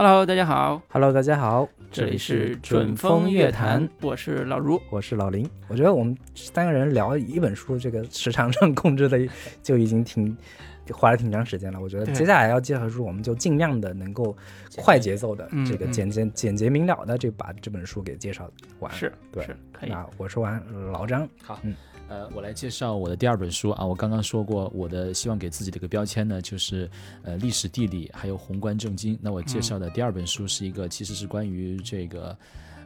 Hello，大家好，Hello，大家好，这里是准风乐坛，我是老如。我是老林。我觉得我们三个人聊一本书，这个时长上控制的就已经挺花了挺长时间了。我觉得接下来要介绍书，我们就尽量的能够快节奏的嗯这个嗯简简简洁明了的就把这本书给介绍完。是，对是可以。那我说完，老张，好，嗯呃，我来介绍我的第二本书啊。我刚刚说过，我的希望给自己的一个标签呢，就是呃历史地理还有宏观政经。那我介绍的第二本书是一个，其实是关于这个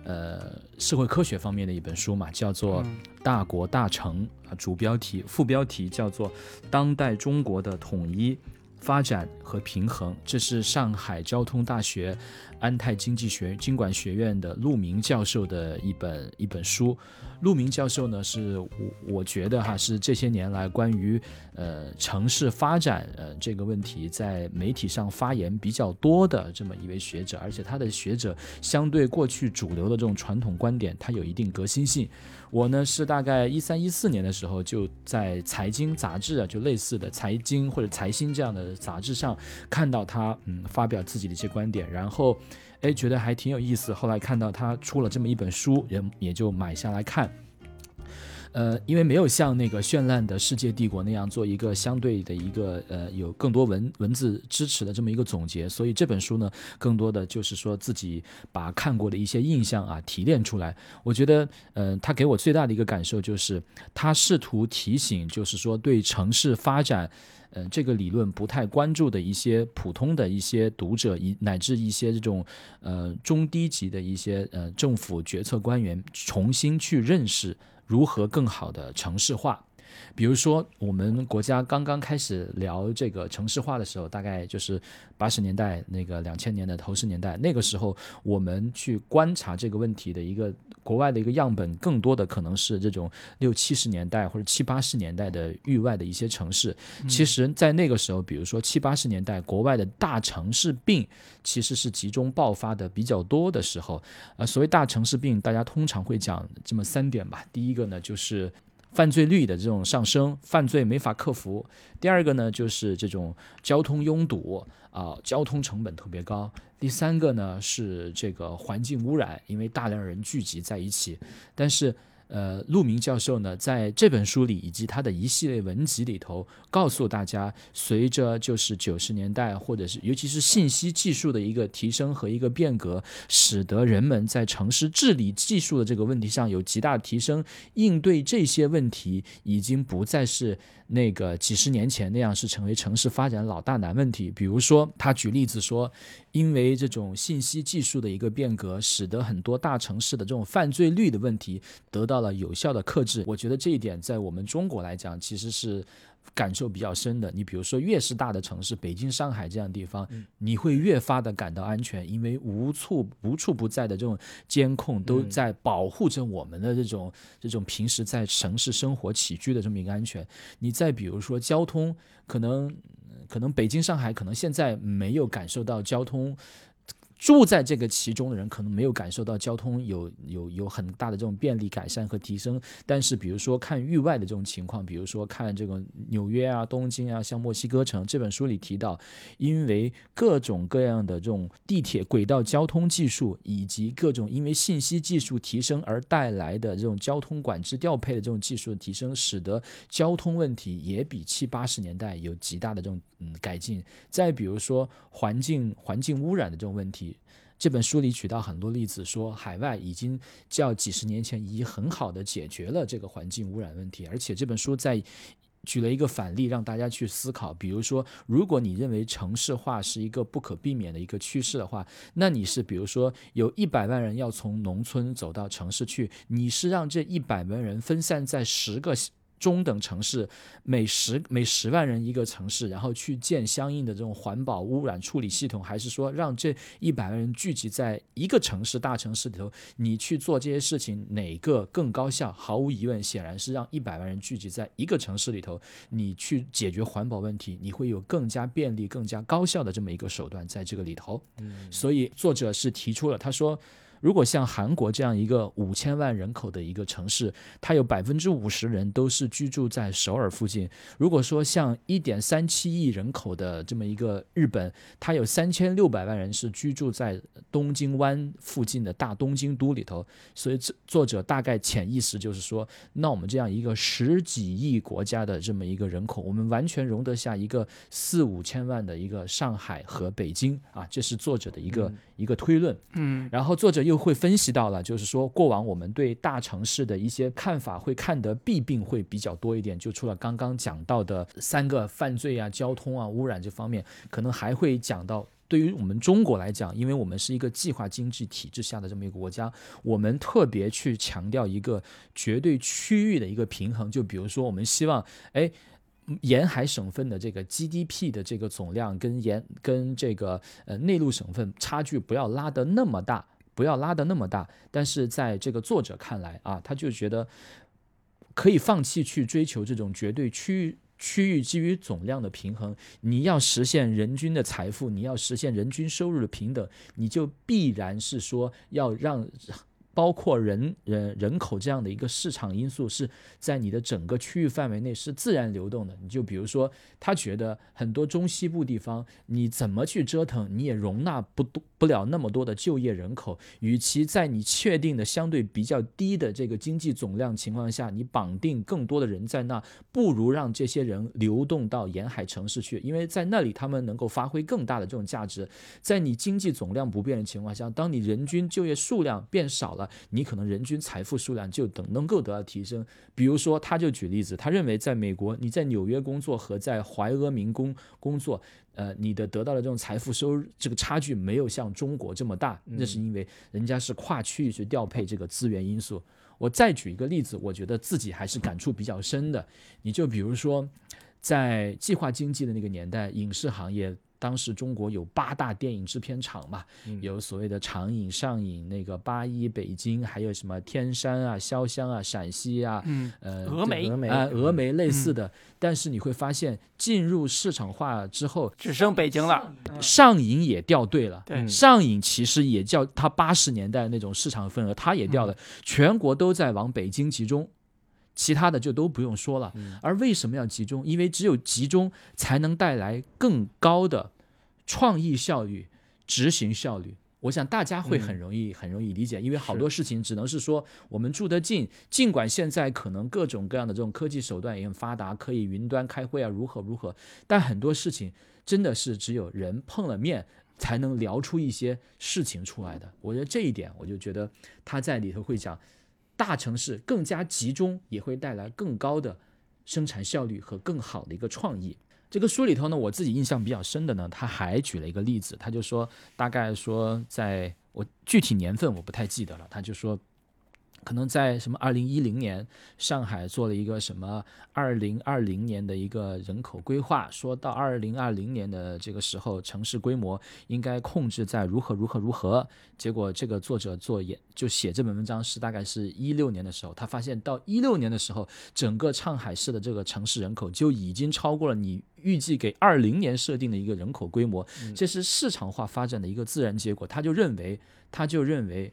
呃社会科学方面的一本书嘛，叫做《大国大城》啊，主标题副标题叫做《当代中国的统一》。发展和平衡，这是上海交通大学安泰经济学经管学院的陆明教授的一本一本书。陆明教授呢，是我我觉得哈是这些年来关于呃城市发展呃这个问题在媒体上发言比较多的这么一位学者，而且他的学者相对过去主流的这种传统观点，他有一定革新性。我呢是大概一三一四年的时候就在财经杂志啊，就类似的财经或者财新这样的杂志上看到他嗯发表自己的一些观点，然后哎觉得还挺有意思。后来看到他出了这么一本书，也也就买下来看。呃，因为没有像那个绚烂的世界帝国那样做一个相对的一个呃有更多文文字支持的这么一个总结，所以这本书呢，更多的就是说自己把看过的一些印象啊提炼出来。我觉得，呃，他给我最大的一个感受就是，他试图提醒，就是说对城市发展。呃，这个理论不太关注的一些普通的一些读者，以乃至一些这种呃中低级的一些呃政府决策官员，重新去认识如何更好的城市化。比如说，我们国家刚刚开始聊这个城市化的时候，大概就是八十年代那个两千年的头十年代，那个时候我们去观察这个问题的一个国外的一个样本，更多的可能是这种六七十年代或者七八十年代的域外的一些城市。其实，在那个时候，比如说七八十年代，国外的大城市病其实是集中爆发的比较多的时候。呃，所谓大城市病，大家通常会讲这么三点吧。第一个呢，就是犯罪率的这种上升，犯罪没法克服；第二个呢，就是这种交通拥堵啊、交通成本特别高；第三个呢是这个环境污染，因为大量人聚集在一起。但是，呃，陆明教授呢，在这本书里以及他的一系列文集里头，告诉大家，随着就是九十年代或者是尤其是信息技术的一个提升和一个变革，使得人们在城市治理技术的这个问题上有极大的提升，应对这些问题已经不再是那个几十年前那样是成为城市发展老大难问题。比如说，他举例子说，因为这种信息技术的一个变革，使得很多大城市的这种犯罪率的问题得到了有效的克制。我觉得这一点在我们中国来讲，其实是。感受比较深的，你比如说越是大的城市，北京、上海这样的地方，你会越发的感到安全，因为无处无处不在的这种监控都在保护着我们的这种这种平时在城市生活起居的这么一个安全。你再比如说交通，可能可能北京、上海可能现在没有感受到交通。住在这个其中的人可能没有感受到交通有有有很大的这种便利改善和提升，但是比如说看域外的这种情况，比如说看这个纽约啊、东京啊，像墨西哥城，这本书里提到，因为各种各样的这种地铁轨道交通技术，以及各种因为信息技术提升而带来的这种交通管制调配的这种技术的提升，使得交通问题也比七八十年代有极大的这种嗯改进。再比如说环境环境污染的这种问题。这本书里举到很多例子，说海外已经较几十年前已经很好的解决了这个环境污染问题，而且这本书在举了一个反例，让大家去思考。比如说，如果你认为城市化是一个不可避免的一个趋势的话，那你是比如说有一百万人要从农村走到城市去，你是让这一百万人分散在十个。中等城市每十每十万人一个城市，然后去建相应的这种环保污染处理系统，还是说让这一百万人聚集在一个城市大城市里头，你去做这些事情，哪个更高效？毫无疑问，显然是让一百万人聚集在一个城市里头，你去解决环保问题，你会有更加便利、更加高效的这么一个手段在这个里头。所以作者是提出了，他说。如果像韩国这样一个五千万人口的一个城市，它有百分之五十人都是居住在首尔附近。如果说像一点三七亿人口的这么一个日本，它有三千六百万人是居住在东京湾附近的大东京都里头，所以这作者大概潜意识就是说，那我们这样一个十几亿国家的这么一个人口，我们完全容得下一个四五千万的一个上海和北京啊，这是作者的一个、一个推论。嗯然后作者又就会分析到了，就是说过往我们对大城市的一些看法会看得弊病会比较多一点，就除了刚刚讲到的三个犯罪啊、交通啊、污染这方面，可能还会讲到。对于我们中国来讲，因为我们是一个计划经济体制下的这么一个国家，我们特别去强调一个绝对区域的一个平衡。就比如说，我们希望，哎，沿海省份的这个 GDP 的这个总量跟沿跟这个呃内陆省份差距不要拉得那么大，不要拉的那么大。但是在这个作者看来啊，他就觉得可以放弃去追求这种绝对区域。区域基于总量的平衡，你要实现人均的财富，你要实现人均收入的平等，你就必然是说要让包括人人人口这样的一个市场因素是在你的整个区域范围内是自然流动的。你就比如说，他觉得很多中西部地方，你怎么去折腾，你也容纳不多不了那么多的就业人口。与其在你确定的相对比较低的这个经济总量情况下，你绑定更多的人在那，不如让这些人流动到沿海城市去，因为在那里他们能够发挥更大的这种价值。在你经济总量不变的情况下，当你人均就业数量变少了，你可能人均财富数量就等能够得到提升。比如说，他就举例子，他认为在美国，你在纽约工作和在怀俄明工工作，呃，你的得到的这种财富收入这个差距没有像中国这么大，那是因为人家是跨区域去调配这个资源因素。我再举一个例子，我觉得自己还是感触比较深的。你就比如说，在计划经济的那个年代，影视行业。当时中国有八大电影制片厂嘛，有所谓的长影、上影、那个八一、北京，还有什么天山啊、潇湘啊、陕西啊，嗯，呃，峨眉峨眉啊，峨眉类似嗯的。但是你会发现，进入市场化之后，只剩北京了。上影也掉队了。对，上影其实也叫它八十年代那种市场份额，它也掉了，全国都在往北京集中。其他的就都不用说了。而为什么要集中？因为只有集中才能带来更高的创意效率、执行效率。我想大家会很容易、很容易理解，因为好多事情只能是说我们住得近，尽管现在可能各种各样的这种科技手段也很发达，可以云端开会啊，如何如何，但很多事情真的是只有人碰了面才能聊出一些事情出来的。我觉得这一点，我就觉得他在里头会讲。大城市更加集中，也会带来更高的生产效率和更好的一个创意。这个书里头呢，我自己印象比较深的呢，他还举了一个例子，他就说，大概说，在我具体年份我不太记得了，他就说。可能在什么二零一零年，上海做了一个什么二零二零年的一个人口规划，说到二零二零年的这个时候，城市规模应该控制在如何如何如何。结果这个作者做也就写这本文章是大概是一六年的时候，他发现到一六年的时候，整个上海市的这个城市人口就已经超过了你预计给二零年设定的一个人口规模，这是市场化发展的一个自然结果。他就认为，他就认为。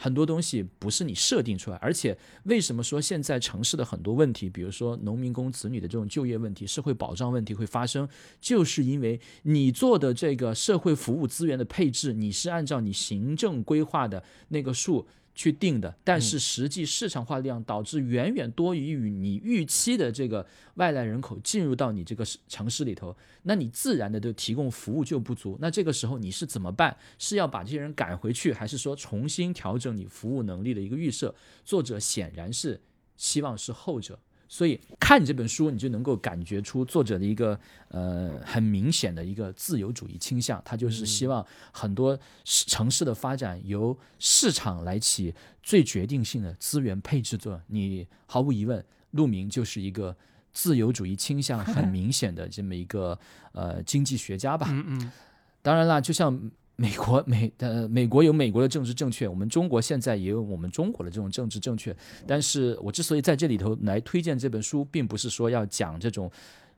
很多东西不是你设定出来，而且为什么说现在城市的很多问题，比如说农民工子女的这种就业问题、社会保障问题会发生，就是因为你做的这个社会服务资源的配置，你是按照你行政规划的那个数去定的，但是实际市场化量导致远远多于你预期的这个外来人口进入到你这个城市里头，那你自然的就提供服务就不足。那这个时候你是怎么办？是要把这些人赶回去，还是说重新调整你服务能力的一个预设？作者显然是希望是后者。所以看这本书，你就能够感觉出作者的一个呃很明显的一个自由主义倾向，他就是希望很多城市的发展由市场来起最决定性的资源配置作用。你毫无疑问，陆明就是一个自由主义倾向很明显的这么一个呃经济学家吧。嗯嗯，当然啦，就像。美国 美呃，美国有美国的政治正确，我们中国现在也有我们中国的这种政治正确。但是我之所以在这里头来推荐这本书，并不是说要讲这种，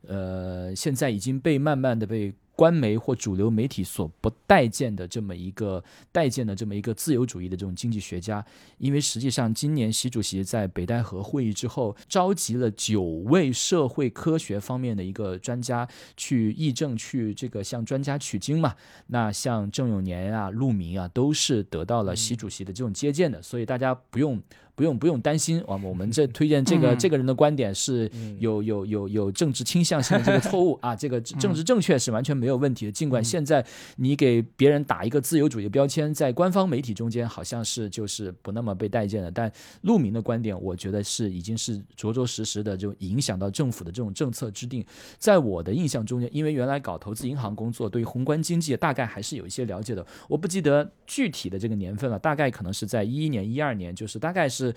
呃，现在已经被慢慢的被官媒或主流媒体所不待见的这么一个待见的这么一个自由主义的这种经济学家，因为实际上今年习主席在北戴河会议之后，召集了九位社会科学方面的一个专家去议政，去这个向专家取经嘛。那像郑永年啊、陆明啊，都是得到了习主席的这种接见的，所以大家不用。不用不用担心。啊，我们这 推荐这个这个人的观点是有有有有政治倾向性的这个错误。啊，这个政治正确是完全没有问题的。尽管现在你给别人打一个自由主义标签，在官方媒体中间好像是就是不那么被待见的，但陆明的观点，我觉得是已经是着着实实的就影响到政府的这种政策制定。在我的印象中间，因为原来搞投资银行工作，对于宏观经济大概还是有一些了解的。我不记得具体的这个年份了，大概可能是在一一年、一二年，就是大概是。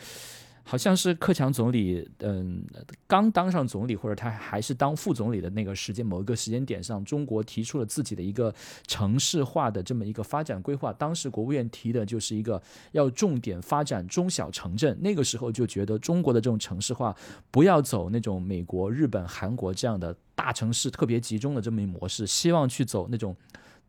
好像是克强总理，嗯，刚当上总理，或者他还是当副总理的那个时间，某一个时间点上，中国提出了自己的一个城市化的这么一个发展规划。当时国务院提的就是一个要重点发展中小城镇。那个时候就觉得中国的这种城市化不要走那种美国、日本、韩国这样的大城市特别集中的这么一模式，希望去走那种。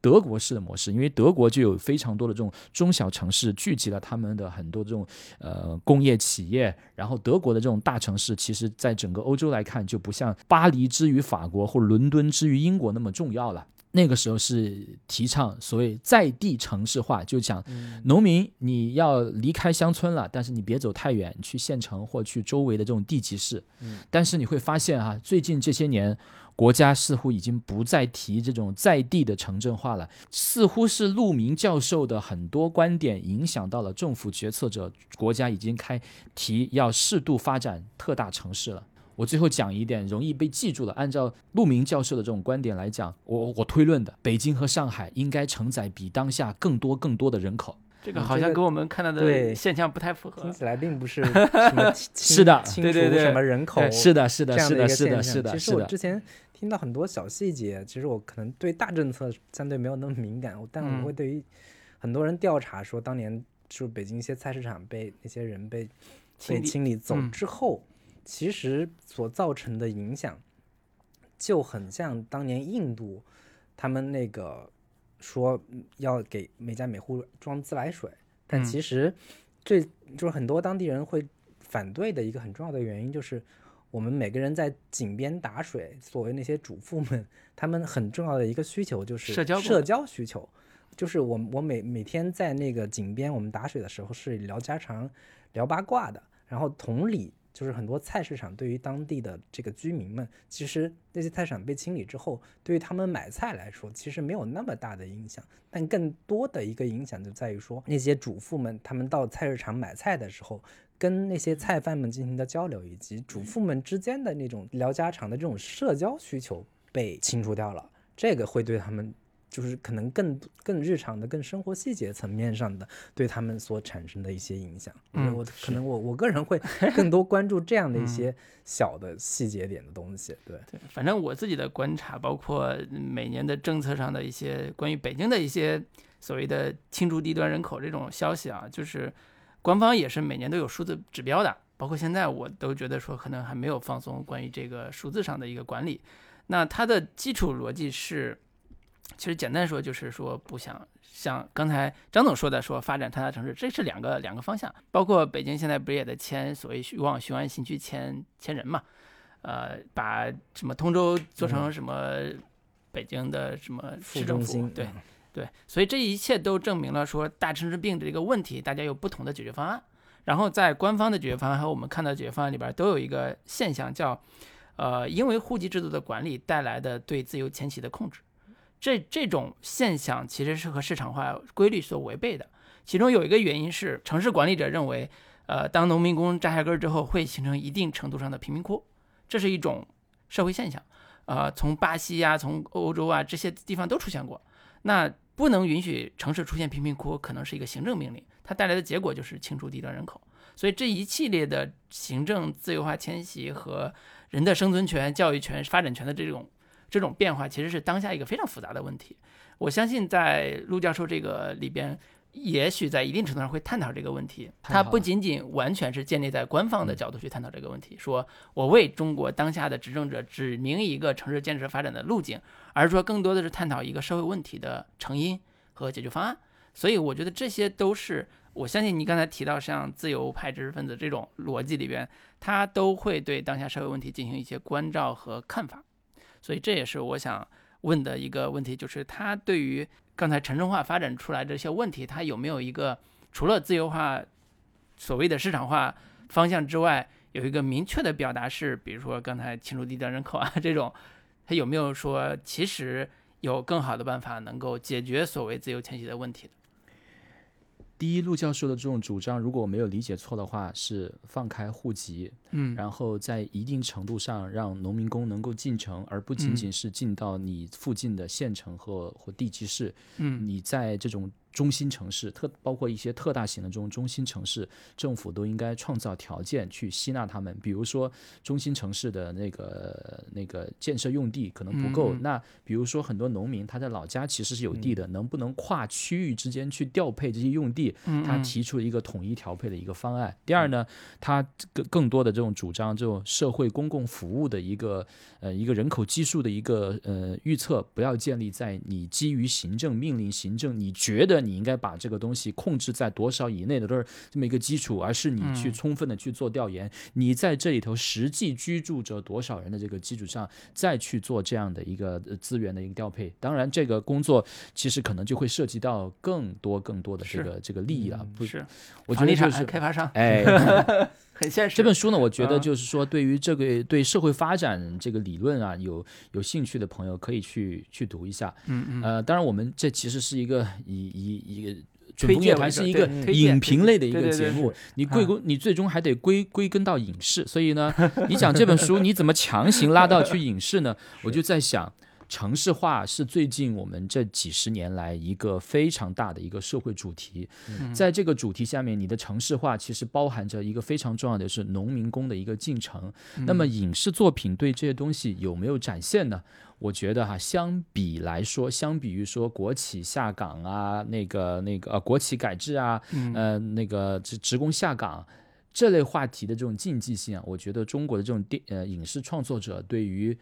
德国式的模式，因为德国就有非常多的这种中小城市，聚集了他们的很多这种呃工业企业。然后德国的这种大城市，其实在整个欧洲来看，就不像巴黎之于法国或伦敦之于英国那么重要了。那个时候是提倡所谓在地城市化，就讲农民你要离开乡村了，但是你别走太远，去县城或去周围的这种地级市。但是你会发现啊，最近这些年。国家似乎已经不再提这种在地的城镇化了，似乎是陆明教授的很多观点影响到了政府决策者，国家已经开提要适度发展特大城市了。我最后讲一点容易被记住了，按照陆明教授的这种观点来讲，我我推论的，北京和上海应该承载比当下更多更多的人口。这个好像跟我们看到的现象不太符合，听起来并不是 什么 是的，对对对，什么人口是的，是的，是的，是的，是的。其实我之前听到很多小细节，其实我可能对大政策相对没有那么敏感，但我会对于很多人调查说，当年就北京一些菜市场被那些人被被清理走之后，其实所造成的影响就很像当年印度他们那个。说要给每家每户装自来水，但其实最就是很多当地人会反对的一个很重要的原因，就是我们每个人在井边打水，所谓那些主妇们，他们很重要的一个需求就是社交社交需求，就是我我每每天在那个井边我们打水的时候是聊家常、聊八卦的，然后同理。就是很多菜市场对于当地的这个居民们，其实那些菜场被清理之后，对于他们买菜来说，其实没有那么大的影响。但更多的一个影响就在于说，那些主妇们他们到菜市场买菜的时候，跟那些菜贩们进行的交流，以及主妇们之间的那种聊家常的这种社交需求被清除掉了，这个会对他们。就是可能更更日常的、更生活细节层面上的对他们所产生的一些影响。嗯，我可能我我个人会更多关注这样的一些小的细节点的东西。对对，反正我自己的观察，包括每年的政策上的一些关于北京的一些所谓的清除低端人口这种消息啊，就是官方也是每年都有数字指标的。包括现在我都觉得说可能还没有放松关于这个数字上的一个管理。那它的基础逻辑是。其实简单说就是说不想像刚才张总说的说发展特大城市，这是两个两个方向。包括北京现在不是也在迁所谓往雄安新区迁迁人嘛？呃，把什么通州做成什么北京的什么市政府？对对，所以这一切都证明了说大城市病这个问题，大家有不同的解决方案。然后在官方的解决方案和我们看到解决方案里边都有一个现象叫，呃，因为户籍制度的管理带来的对自由迁徙的控制。这这种现象其实是和市场化规律所违背的。其中有一个原因是，城市管理者认为，呃，当农民工扎下根之后，会形成一定程度上的贫民窟，这是一种社会现象。呃，从巴西呀，从欧洲啊这些地方都出现过。那不能允许城市出现贫民窟，可能是一个行政命令，它带来的结果就是清除低端人口。所以这一系列的行政自由化迁徙和人的生存权、教育权、发展权的这种。这种变化其实是当下一个非常复杂的问题。我相信在陆教授这个里边，也许在一定程度上会探讨这个问题。它不仅仅完全是建立在官方的角度去探讨这个问题，说我为中国当下的执政者指明一个城市建设发展的路径，而是说更多的是探讨一个社会问题的成因和解决方案。所以我觉得这些都是我相信你刚才提到像自由派知识分子这种逻辑里边，他都会对当下社会问题进行一些关照和看法。所以这也是我想问的一个问题，就是他对于刚才城镇化发展出来这些问题，他有没有一个除了自由化所谓的市场化方向之外，有一个明确的表达是，比如说刚才清除低端人口啊这种，他有没有说其实有更好的办法能够解决所谓自由迁徙的问题的？第一，陆教授的这种主张，如果我没有理解错的话，是放开户籍，嗯然后在一定程度上让农民工能够进城，而不仅嗯仅是进到你附近的县城和或地级市。嗯你在这种中心城市，特包括一些特大型的这种中心城市，政府都应该创造条件去吸纳他们。比如说，中心城市的那个那个建设用地可能不够，那比如说很多农民他在老家其实是有地的，能不能跨区域之间去调配这些用地？嗯他提出了一个统一调配的一个方案。第二呢，他更更多的这种主张，这种社会公共服务的一个呃一个人口基数的一个呃预测，不要建立在你基于行政命令、行政你觉得你应该把这个东西控制在多少以内的都是这么一个基础，而是你去嗯充分的去做调研，你在这里头实际居住着多少人的这个基础上，再去做这样的一个呃资源的一个调配。当然，这个工作其实可能就会涉及到更多更多的这个这个利益了。不，是我觉得就是开发商哎，很现实。这本书呢，我觉得啊就是说，对于这个对社会发展这个理论啊，有有兴趣的朋友可以去去读一下。嗯嗯呃，当然，我们这其实是一个以以一个。准推风乐荐为主对坛是一个影评类的一个节目，你归归你最终还得归归根到影视，所以呢，你讲这本书你怎么强行拉到去影视呢？我就在想，城市化是最近我们这几十年来一个非常大的一个社会主题，在这个主题下面，你的城市化其实包含着一个非常重要的是农民工的一个进程。那么影视作品对这些东西有没有展现呢？我觉得哈，相比来说，相比于说国企下岗啊，那个那个呃国企改制啊，呃那个职职工下岗。这类话题的这种禁忌性啊，我觉得中国的这种电呃影视创作者对于，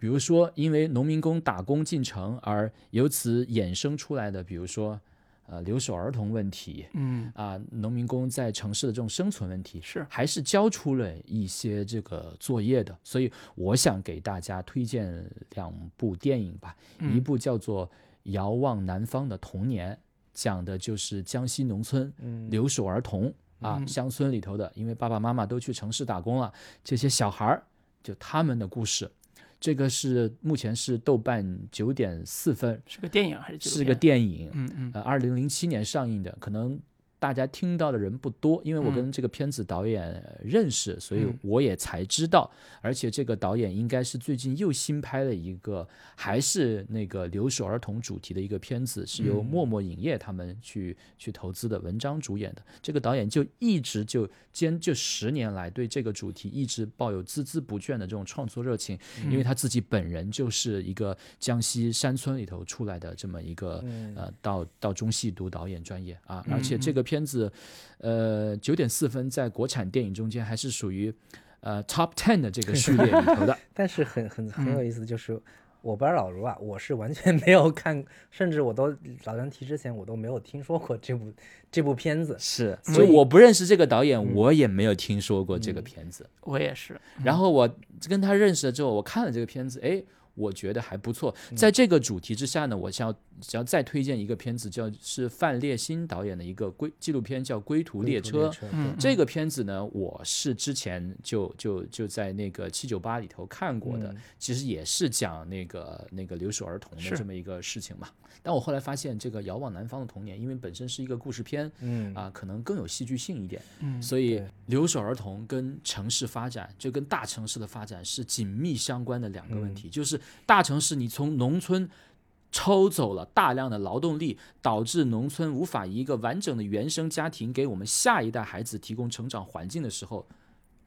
比如说因为农民工打工进城而由此衍生出来的，比如说呃留守儿童问题，嗯啊，农民工在城市的这种生存问题，是还是交出了一些这个作业的。所以我想给大家推荐两部电影吧，一嗯部叫做《遥望南方的童年》，讲的就是江西农村留守儿童啊，嗯乡村里头的，因为爸爸妈妈都去城市打工了，这些小孩儿就他们的故事。这个是目前是豆瓣九点四分，是个电影还是是个？电影。嗯嗯呃，二零零七年上映的，可能大家听到的人不多，因为我嗯。跟这个片子导演呃认识，所以嗯。我也才知道。而且这个导演应该是最近又新拍了一个，还是那个留守儿童主题的一个片子，是由嗯。默默影业他们去去投资的，文章主演的。这个导演就一直就坚就十年来对这个主题一直抱有孜孜不倦的这种创作热情，因为他自己本人就是一个江西山村里头出来的这么一个、呃，到到中戏读导演专业啊，而且这个片子，呃，九点四分在国产电影中间还是属于呃 top ten 的这个序列里头的。但是很很很嗯有意思，就是我不知道老卢啊，我是完全没有看，甚至我都老梁提之前我都没有听说过这部这部片子。是，所以所以我不认识这个导演，我也没有听说过这个片子。我也是。然后我跟他认识了之后，我看了这个片子，哎，我觉得还不错。在这个主题之下呢，我想要想要再推荐一个片子，叫是范烈新导演的一个归纪录片，叫《归途列车》。嗯，这个片子呢，我是之前就就就在那个七九八里头看过的，嗯其实也是讲那个那个留守儿童的这么一个事情嘛。但我后来发现，这个《遥望南方的童年》，因为本身是一个故事片，嗯啊，可能更有戏剧性一点。嗯所以留守儿童跟城市发展，就跟大城市的发展是紧密相关的两个问题。嗯就是大城市你从农村抽走了大量的劳动力，导致农村无法以一个完整的原生家庭给我们下一代孩子提供成长环境的时候，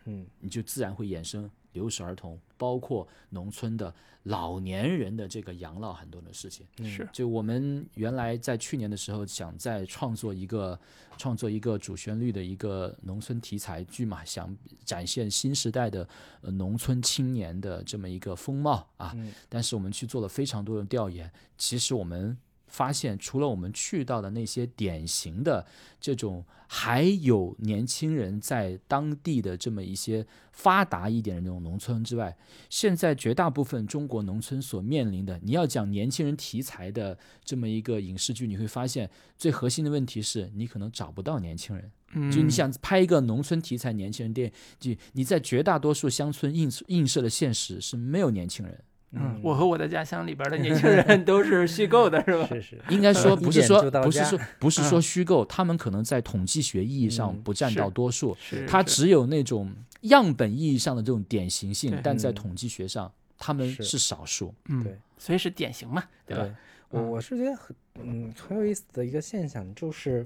嗯。你就自然会衍生留守儿童，包括农村的老年人的这个养老很多的事情。嗯是就我们原来在去年的时候想再创作一个创作一个主旋律的一个农村题材剧嘛，想展现新时代的呃农村青年的这么一个风貌啊。嗯但是我们去做了非常多的调研，其实我们发现，除了我们去到的那些典型的这种还有年轻人在当地的这么一些发达一点的那种农村之外，现在绝大部分中国农村所面临的，你要讲年轻人题材的这么一个影视剧，你会发现最核心的问题是你可能找不到年轻人。嗯，就你想拍一个农村题材年轻人电影，就你在绝大多数乡村映映射的现实是没有年轻人。嗯，我和我的家乡里边的年轻人 都是虚构的，是吧？是是，应该说不是说不是说不是说虚构，他们可能在统计学意义上嗯不占到多数，是，它只有那种样本意义上的这种典型性但在统计学上他们是。是少数。嗯对，所以是典型嘛，对吧？我嗯。我是觉得很嗯很有意思的一个现象，就是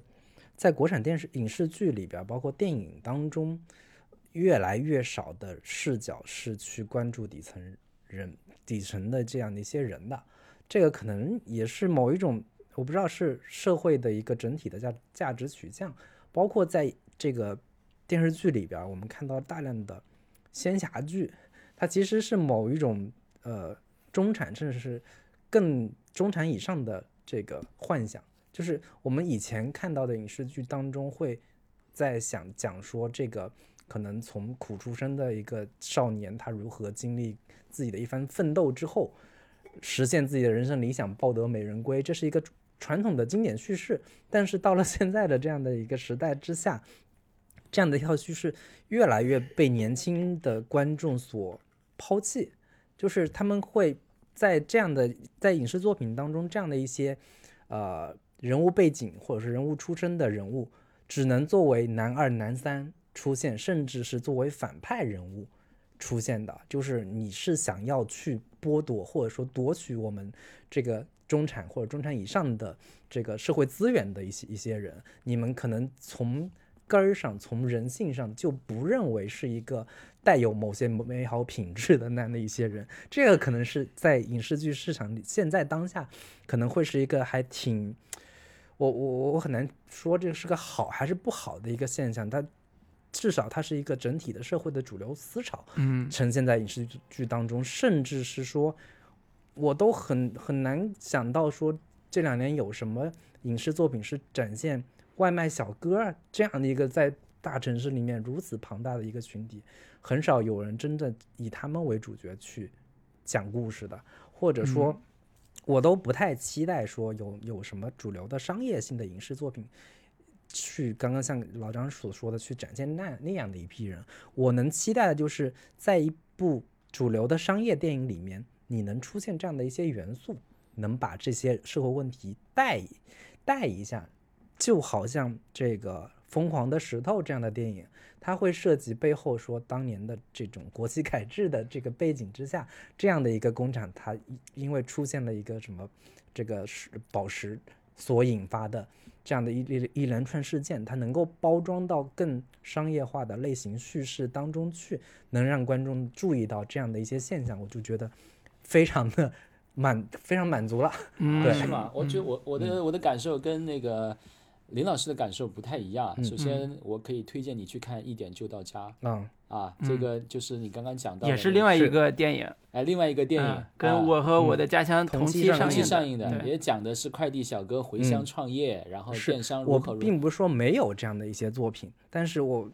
在国产电视影视剧里边，包括电影当中，越来越少的视角是去关注底层人、底层的这样的一些人的。这个可能也是某一种，我不知道是社会的一个整体的价价值取向，包括在这个电视剧里边，我们看到大量的仙侠剧，它其实是某一种呃中产甚至是更中产以上的这个幻想，就是我们以前看到的影视剧当中会在想讲说这个可能从苦出身的一个少年，他如何经历自己的一番奋斗之后，实现自己的人生理想，抱得美人归，这是一个传统的经典叙事。但是到了现在的这样的一个时代之下，这样的一套叙事越来越被年轻的观众所抛弃，就是他们会在这样的在影视作品当中，这样的一些呃人物背景或者是人物出身的人物，只能作为男二、男三出现，甚至是作为反派人物出现的。就是你是想要去剥夺或者说夺取我们这个中产或者中产以上的这个社会资源的一些一些人，你们可能从根儿上、从人性上就不认为是一个带有某些美好品质的那样的一些人，这个可能是在影视剧市场里现在当下可能会是一个还挺，我我我很难说这是个好还是不好的一个现象，它至少它是一个整体的社会的主流思潮，嗯呈现在影视剧当中，甚至是说，我都很很难想到说这两年有什么影视作品是展现外卖小哥儿这样的一个在大城市里面如此庞大的一个群体，很少有人真的以他们为主角去讲故事的，或者说，我都不太期待说有有什么主流的商业性的影视作品。去刚刚像老张所说的，去展现那那样的一批人，我能期待的就是在一部主流的商业电影里面，你能出现这样的一些元素，能把这些社会问题带带一下，就好像这个《疯狂的石头》这样的电影，它会涉及背后说当年的这种国企改制的这个背景之下，这样的一个工厂，它因为出现了一个什么这个石宝石所引发的。这样的一一一连串事件，它能够包装到更商业化的类型叙事当中去，能让观众注意到这样的一些现象，我就觉得非常的满，非常满足了。嗯，对是吗？我觉得我我的我的感受跟那个林老师的感受不太一样。首先，我可以推荐你去看《一点就到家嗯》啊，这个就是你刚刚讲到的也那个是另外一个电影，哎另外一个电影嗯，跟啊。我和我的家乡同同期期上映的，也讲的是快递小哥回乡创业，然后电商我如何如何。并不是说没有这样的一些作品，但是我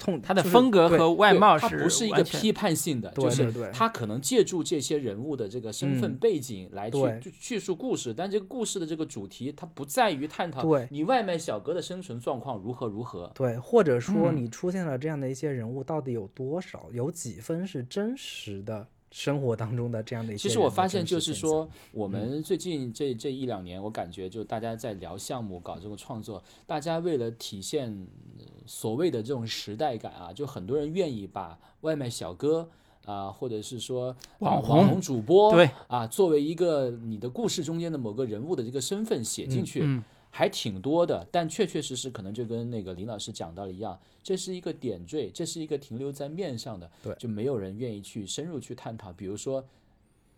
从它的风格和外貌是它不是一个批判性的，就是他可能借助这些人物的这个身份嗯背景来去叙述故事，但这个故事的这个主题，它不在于探讨你外卖小哥的生存状况如何如何。对，或者说嗯你出现了这样的一些人物，到底有多少，有几分是真实的生活当中的这样的一些其实我发现就是说，我嗯们最近这这一两年，我感觉就大家在聊项目、搞这个创作，大家为了体现呃所谓的这种时代感啊，就很多人愿意把外卖小哥。啊，或者是说网红红主播，对啊，作为一个你的故事中间的某个人物的这个身份写进去，嗯还挺多的，但确确实实可能就跟那个林老师讲到的一样，这是一个点缀，这是一个停留在面上的，对就没有人愿意去深入去探讨。比如说，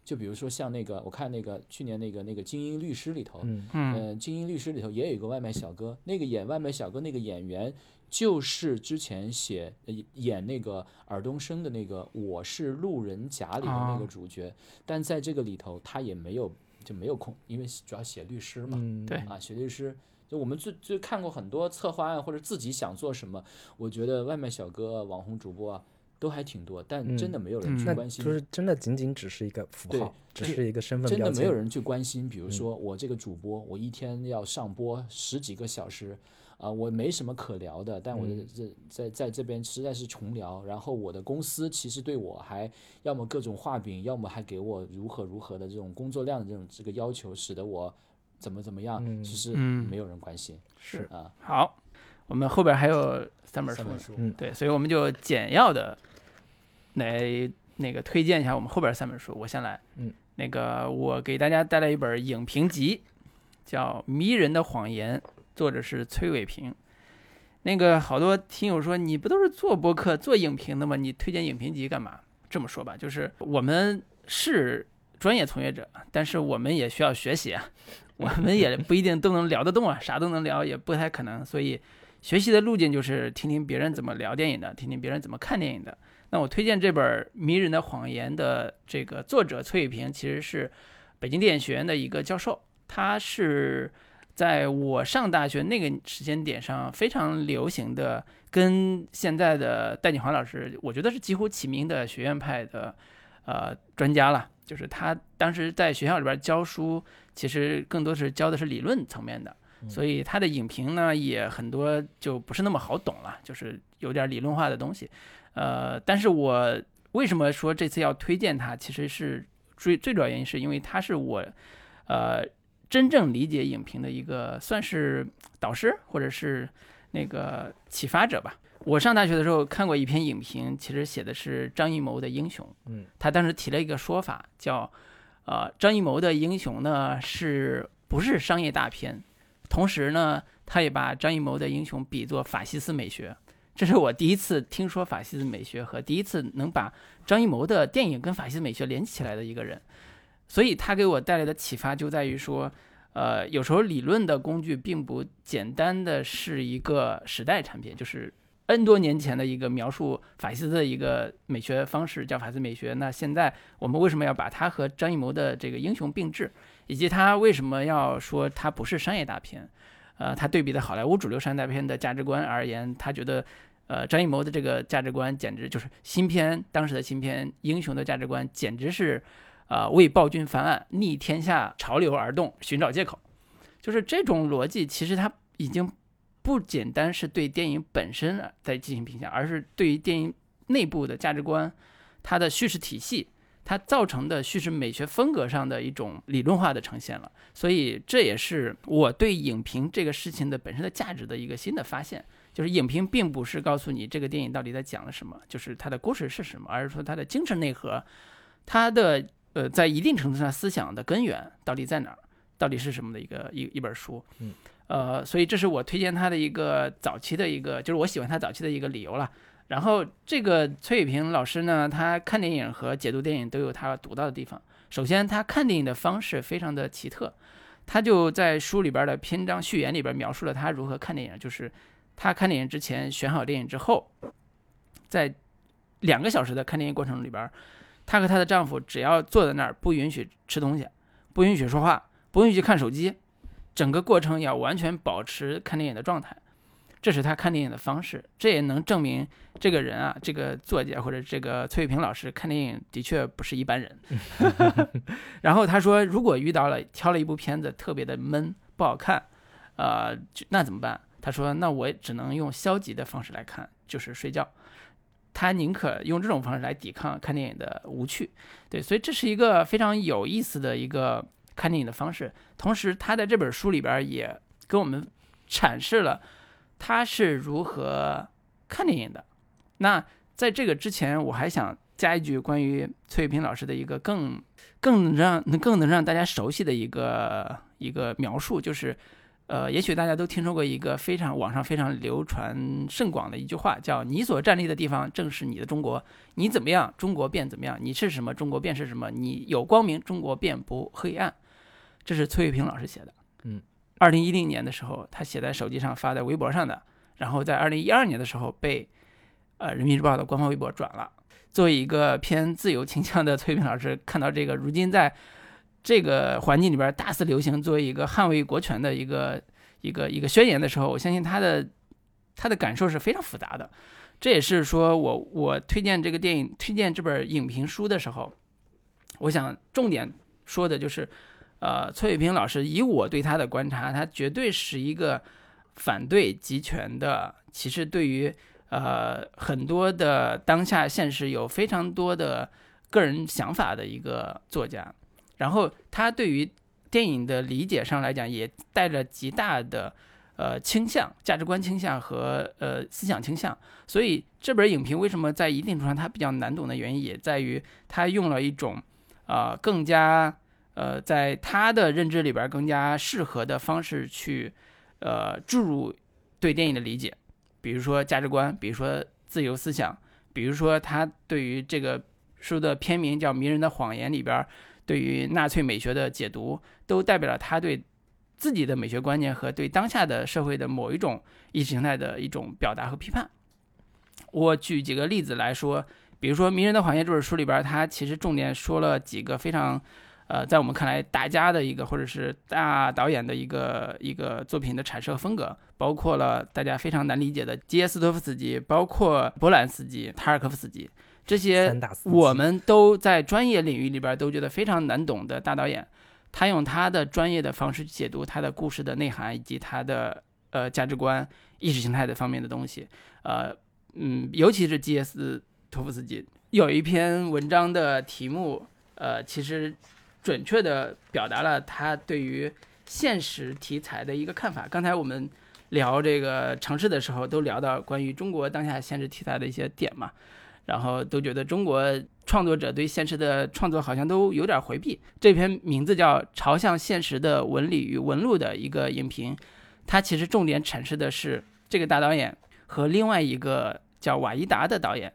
就比如说像那个，我看那个去年那个那个精英律师里头，嗯嗯呃，精英律师里头也有一个外卖小哥，那个演外卖小哥那个演员就是之前写呃演那个尔冬升的那个《我是路人甲》里的那个哦主角，但在这个里头他也没有就没有空，因为主要写律师嘛，嗯，对啊，写律师。就我们最最看过很多策划案或者自己想做什么，我觉得外卖小哥啊、网红主播啊都还挺多，但真的没有人去关心。就是真的仅仅只是一个符号，只是一个身份真。的没有人去关心，比如说我这个主播，我一天要上播十几个小时，啊、我没什么可聊的，但我的这在在这边实在是穷聊。然后我的公司其实对我还要么各种画饼，要么还给我如何如何的这种工作量的这种这个要求，使得我怎么怎么样，其实嗯没有人关心。是啊，好，我们后边还有三本书呢，三本书，嗯对，所以我们就简要的来那个推荐一下我们后边三本书。我先来，嗯，那个我给大家带来一本影评集，叫《迷人的谎言》，作者是崔伟平。那个好多听友说，你不都是做播客、做影评的吗？你推荐影评集干嘛？这么说吧，就是我们是专业从业者，但是我们也需要学习啊，我们也不一定都能聊得动啊，啥都能聊也不太可能，所以学习的路径就是听听别人怎么聊电影的，听听别人怎么看电影的。那我推荐这本《迷人的谎言》的这个作者崔伟平，其实是北京电影学院的一个教授，他是在我上大学那个时间点上非常流行的，跟现在的戴景华老师，我觉得是几乎齐名的学院派的呃专家了。就是他当时在学校里边教书，其实更多是教的是理论层面的，所以他的影评呢也很多就不是那么好懂了，就是有点理论化的东西。呃，但是我为什么说这次要推荐他？其实是最最主要原因是因为他是我，呃，真正理解影评的一个算是导师或者是那个启发者吧。我上大学的时候看过一篇影评，其实写的是张艺谋的《英雄》。嗯，他当时提了一个说法，叫呃，张艺谋的《英雄》呢是不是商业大片？同时呢，他也把张艺谋的《英雄》比作法西斯美学。这是我第一次听说法西斯美学和第一次能把张艺谋的电影跟法西斯美学联系起来的一个人，所以他给我带来的启发就在于说，呃，有时候理论的工具并不简单的是一个时代产品，就是 N 多年前的一个描述法西斯的一个美学方式叫法西斯美学。那现在我们为什么要把它和张艺谋的这个英雄并置，以及他为什么要说它不是商业大片？呃，他对比的好莱坞主流商业大片的价值观而言，他觉得，呃，张艺谋的这个价值观简直就是新片当时的新片《英雄》的价值观，简直是，呃，为暴君翻案、逆天下潮流而动、寻找借口。就是这种逻辑，其实它已经不简单是对电影本身在进行评价，而是对于电影内部的价值观、它的叙事体系。它造成的叙事美学风格上的一种理论化的呈现了，所以这也是我对影评这个事情的本身的价值的一个新的发现。就是影评并不是告诉你这个电影到底在讲了什么，就是它的故事是什么，而是说它的精神内核，它的呃在一定程度上思想的根源到底在哪儿，到底是什么的一个一一本书。嗯，呃，所以这是我推荐他的一个早期的一个，就是我喜欢他早期的一个理由了。然后这个崔宇平老师呢，他看电影和解读电影都有他独到的地方。首先，他看电影的方式非常的奇特，他就在书里边的篇章序言里边描述了他如何看电影，就是他看电影之前选好电影之后，在两个小时的看电影过程里边，她和她的丈夫只要坐在那儿，不允许吃东西，不允许说话，不允许看手机，整个过程要完全保持看电影的状态。这是他看电影的方式，这也能证明这个人啊，这个作家或者这个崔玉平老师看电影的确不是一般人。然后他说，如果遇到了挑了一部片子特别的闷不好看，呃，就那怎么办？他说，那我只能用消极的方式来看，就是睡觉。他宁可用这种方式来抵抗看电影的无趣。对，所以这是一个非常有意思的一个看电影的方式。同时，他在这本书里边也跟我们阐释了。他是如何看电影的？那在这个之前，我还想加一句关于崔玉平老师的一个更更让更能让大家熟悉的一个一个描述，就是，呃，也许大家都听说过一个非常网上非常流传甚广的一句话，叫“你所站立的地方正是你的中国，你怎么样，中国便怎么样；你是什么，中国便是什么；你有光明，中国便不黑暗。”这是崔卫平老师写的。嗯，二零一零年的时候，他写在手机上发在微博上的，然后在二零一二年的时候被呃人民日报的官方微博转了。作为一个偏自由倾向的 崔卫平老师，看到这个如今在这个环境里边大肆流行，作为一个捍卫国权的一个一个一个宣言的时候，我相信他的他的感受是非常复杂的。这也是说我我推荐这个电影、推荐这本影评书的时候，我想重点说的就是，呃，崔卫平老师以我对他的观察，他绝对是一个反对集权的，其实对于呃很多的当下现实有非常多的个人想法的一个作家。然后他对于电影的理解上来讲，也带着极大的呃倾向、价值观倾向和呃思想倾向。所以这本影评为什么在一定程度上它比较难懂的原因，也在于他用了一种啊更加呃在他的认知里边更加适合的方式去呃注入对电影的理解，比如说价值观，比如说自由思想，比如说他对于这个书的片名叫《迷人的谎言》里边。对于纳粹美学的解读，都代表了他对自己的美学观念和对当下的社会的某一种意识形态的一种表达和批判。我举几个例子来说，比如说《迷人的谎言》这本书里边，他其实重点说了几个非常，呃，在我们看来大家的一个或者是大导演的一个一个作品的阐释和风格，包括了大家非常难理解的基耶斯托夫斯基，包括波兰斯基、塔尔科夫斯基。这些我们都在专业领域里边都觉得非常难懂的大导演，他用他的专业的方式解读他的故事的内涵以及他的呃价值观、意识形态的方面的东西。呃，嗯，尤其是基耶斯托夫斯基有一篇文章的题目，呃，其实准确的表达了他对于现实题材的一个看法。刚才我们聊这个城市的时候，都聊到关于中国当下现实题材的一些点嘛。然后都觉得中国创作者对现实的创作好像都有点回避。这篇名字叫《朝向现实的纹理与纹路》的一个影评，它其实重点阐释的是这个大导演和另外一个叫瓦伊达的导演，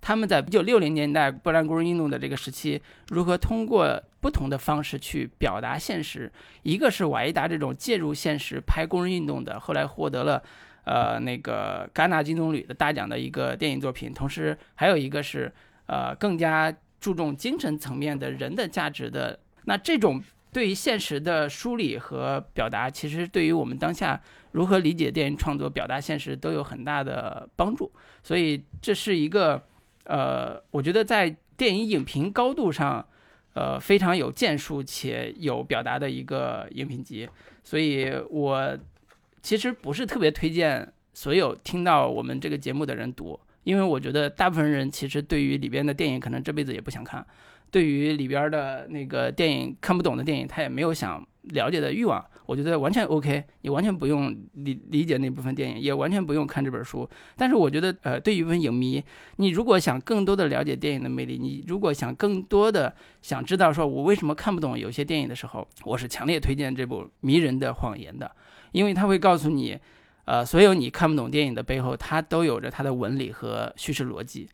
他们在一九六零年代波兰工人运动的这个时期，如何通过不同的方式去表达现实。一个是瓦伊达这种介入现实拍工人运动的，后来获得了。呃，那个戛纳金棕榈的大奖的一个电影作品，同时还有一个是呃更加注重精神层面的人的价值的。那这种对于现实的梳理和表达，其实对于我们当下如何理解电影创作、表达现实都有很大的帮助。所以这是一个呃，我觉得在电影影评高度上，呃非常有建树且有表达的一个影评集。所以我。其实不是特别推荐所有听到我们这个节目的人读，因为我觉得大部分人其实对于里边的电影可能这辈子也不想看，对于里边的那个电影看不懂的电影，他也没有想了解的欲望。我觉得完全 OK，你完全不用理理解那部分电影，也完全不用看这本书。但是我觉得，呃，对于一部分影迷，你如果想更多的了解电影的魅力，你如果想更多的想知道说我为什么看不懂有些电影的时候，我是强烈推荐这部《迷人的谎言》的。因为它会告诉你，呃，所有你看不懂电影的背后，它都有着它的纹理和叙事逻辑。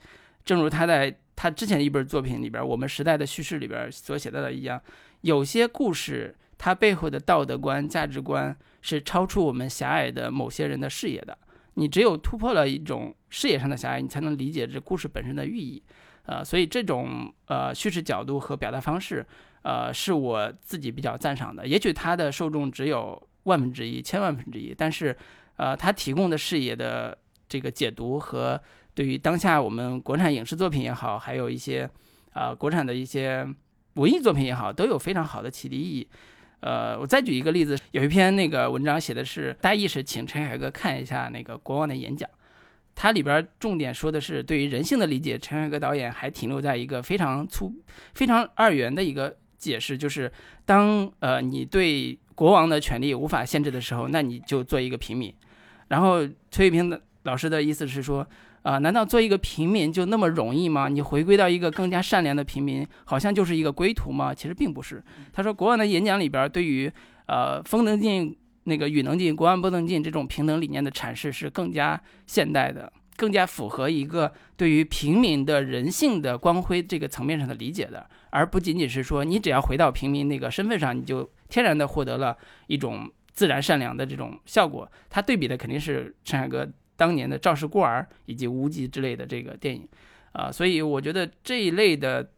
正如他在他之前一本作品里边《我们时代的叙事》里边所写到的一样，有些故事它背后的道德观、价值观是超出我们狭隘的某些人的视野的。你只有突破了一种视野上的狭隘，你才能理解这故事本身的寓意。呃，所以这种呃叙事角度和表达方式，呃，是我自己比较赞赏的。也许它的受众只有。万分之一，千万分之一，但是，呃，它提供的视野的这个解读和对于当下我们国产影视作品也好，还有一些啊国产的一些文艺作品也好，都有非常好的启迪意义。呃，我再举一个例子，有一篇那个文章写的是大意是请陈凯歌看一下那个国王的演讲，它里边重点说的是对于人性的理解，陈凯歌导演还停留在一个非常粗、非常二元的一个解释，就是当呃你对国王的权利无法限制的时候，那你就做一个平民。然后崔玉平的老师的意思是说，啊，难道做一个平民就那么容易吗？你回归到一个更加善良的平民，好像就是一个归途吗？其实并不是。他说，国王的演讲里边对于呃风能进那个雨能进、国王不能进这种平等理念的阐释是更加现代的，更加符合一个对于平民的人性的光辉这个层面上的理解的，而不仅仅是说你只要回到平民那个身份上，你就天然的获得了一种自然善良的这种效果。他对比的肯定是陈凯歌当年的《赵氏孤儿》以及《无极》之类的这个电影，啊，所以我觉得这一类的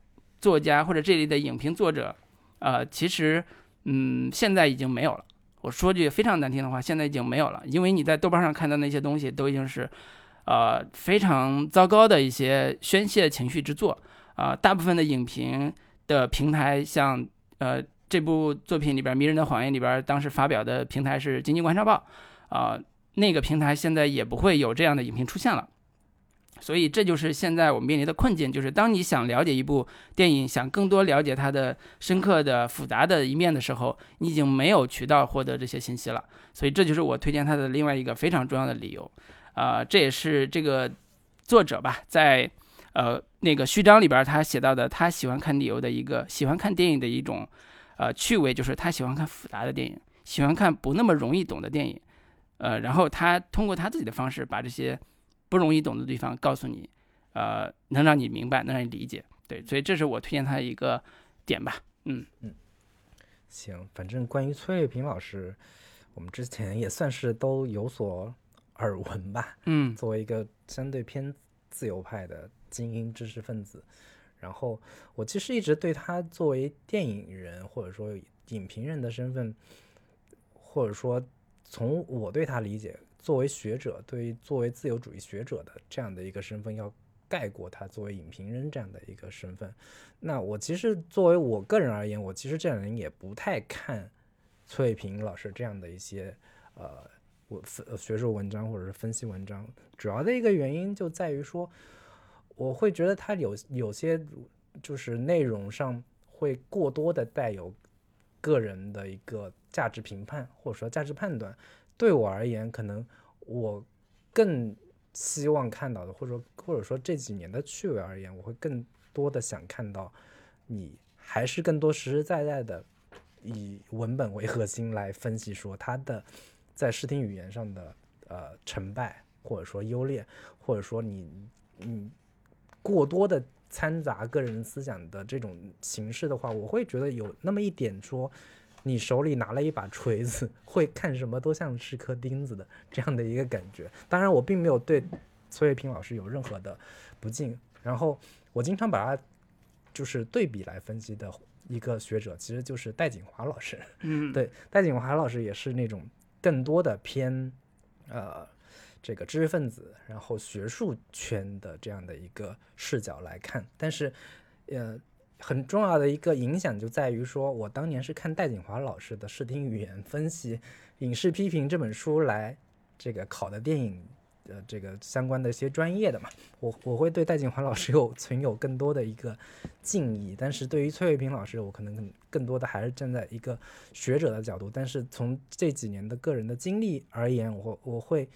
作家或者这类的影评作者，呃，其实嗯现在已经没有了。我说句非常难听的话，现在已经没有了，因为你在豆瓣上看到那些东西都已经是，呃，非常糟糕的一些宣泄情绪之作。啊、大部分的影评的平台，像呃这部作品里边《迷人的谎言》里边，当时发表的平台是《经济观察报》啊、那个平台现在也不会有这样的影评出现了。所以这就是现在我们面临的困境，就是当你想了解一部电影，想更多了解它的深刻的、复杂的一面的时候，你已经没有渠道获得这些信息了。所以这就是我推荐它的另外一个非常重要的理由。啊、这也是这个作者吧，在呃那个序章里边他写到的，他喜欢看理由的一个喜欢看电影的一种呃趣味，就是他喜欢看复杂的电影，喜欢看不那么容易懂的电影。呃，然后他通过他自己的方式把这些不容易懂的地方告诉你，呃，能让你明白，能让你理解。对，所以这是我推荐他的一个点吧。嗯嗯行，反正关于崔卫平老师，我们之前也算是都有所耳闻吧。嗯 作为一个相对偏自由派的精英知识分子，然后我其实一直对他作为电影人或者说影评人的身份，或者说从我对他理解，作为学者，对于作为自由主义学者的这样的一个身份，要盖过他作为影评人这样的一个身份。那我其实作为我个人而言，我其实这两年也不太看崔卫平老师这样的一些呃我分学术文章或者是分析文章，主要的一个原因就在于说，我会觉得他有有些就是内容上会过多的带有个人的一个价值评判或者说价值判断。对我而言，可能我更希望看到的，或者说或者说这几年的趣味而言，我会更多的想看到你还是更多实实在在的以文本为核心来分析说它的在视听语言上的呃成败，或者说优劣，或者说你你过多的掺杂个人思想的这种形式的话，我会觉得有那么一点说。你手里拿了一把锤子，会看什么都像是颗钉子的这样的一个感觉。当然，我并没有对崔卫平老师有任何的不敬。然后，我经常把他就是对比来分析的一个学者，其实就是戴锦华老师。嗯，对，戴锦华老师也是那种更多的偏呃这个知识分子，然后学术圈的这样的一个视角来看，但是呃。很重要的一个影响就在于说，我当年是看戴锦华老师的视听语言分析、影视批评这本书来这个考的电影呃这个相关的一些专业的嘛，我我会对戴锦华老师有存有更多的一个敬意，但是对于崔卫平老师，我可能更更多的还是站在一个学者的角度，但是从这几年的个人的经历而言，我我会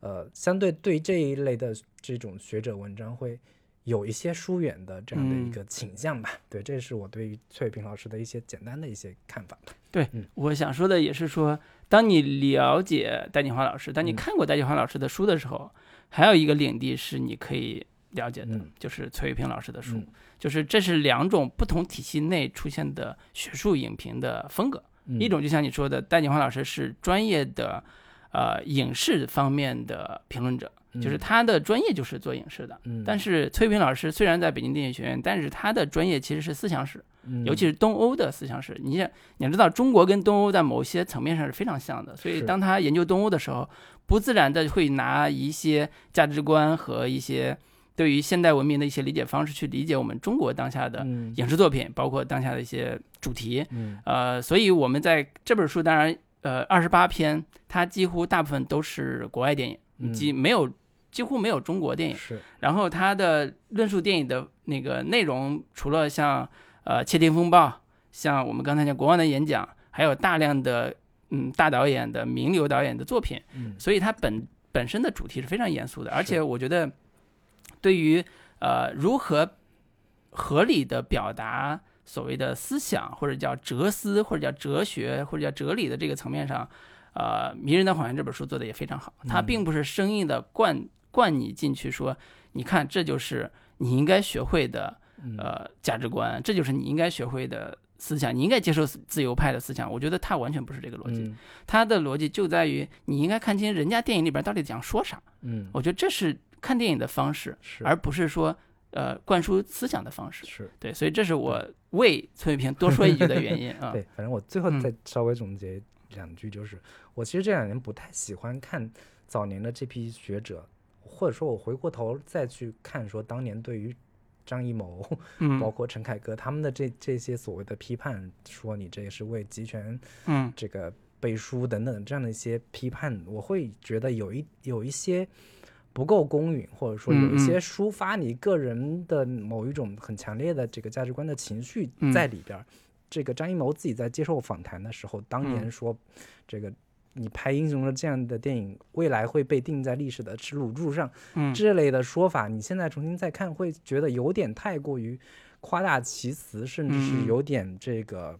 呃相对对这一类的这种学者文章会。有一些疏远的这样的一个倾向吧，对，这是我对于崔卫平老师的一些简单的一些看法吧。对，我想说的也是说，当你了解戴锦华老师，当你嗯看过戴锦华老师的书的时候，还有一个领地是你可以了解的，嗯就是崔卫平老师的书，嗯就是这是两种不同体系内出现的学术影评的风格。嗯一种就像你说的，戴锦华老师是专业的，呃，影视方面的评论者，就是嗯他的专业就是做影视的。嗯，但是崔平老师虽然在北京电影学院，但是他的专业其实是思想史，嗯尤其是东欧的思想史。你想，你要知道，中国跟东欧在某些层面上是非常像的，所以当他研究东欧的时候，不自然的会拿一些价值观和一些对于现代文明的一些理解方式去理解我们中国当下的嗯影视作品，包括当下的一些主题。嗯呃，所以我们在这本书，当然，呃，二十八篇，它几乎大部分都是国外电影，嗯几没有几乎没有中国电影。是。然后他的论述电影的那个内容，除了像呃《窃听风暴》，像我们刚才讲国王的演讲，还有大量的嗯大导演的名流导演的作品，嗯。所以它本本身的主题是非常严肃的，而且我觉得对于呃如何合理的表达所谓的思想或者叫哲思或者叫哲学或者叫哲理的这个层面上，呃，《迷人的谎言》这本书做的也非常好，它并不是生硬的灌灌你进去说，你看这就是你应该学会的呃价值观，这就是你应该学会的思想，你应该接受自由派的思想。我觉得他完全不是这个逻辑，他的逻辑就在于你应该看清人家电影里边到底想说啥。嗯，我觉得这是看电影的方式，是而不是说呃灌输思想的方式。是对，所以这是我为崔卫平多说一句的原因 啊。对，反正我最后嗯再稍微总结两句，就是、我其实这两年不太喜欢看早年的这批学者，或者说我回过头再去看说当年对于张艺谋，嗯。包括陈凯歌他们的这这些所谓的批判，说你这也是为集权嗯。这个背书等等这样的一些批判，我会觉得有一有一些不够公允，或者说有一嗯。些抒发你个人的某一种很强烈的这个价值观的情绪嗯。在里边儿。这个张艺谋自己在接受访谈的时候，当年嗯。说，这个你拍英雄的这样的电影，未来会被定在历史的耻辱柱上，嗯这类的说法，你现在重新再看，会觉得有点太过于夸大其词，甚至是有点这个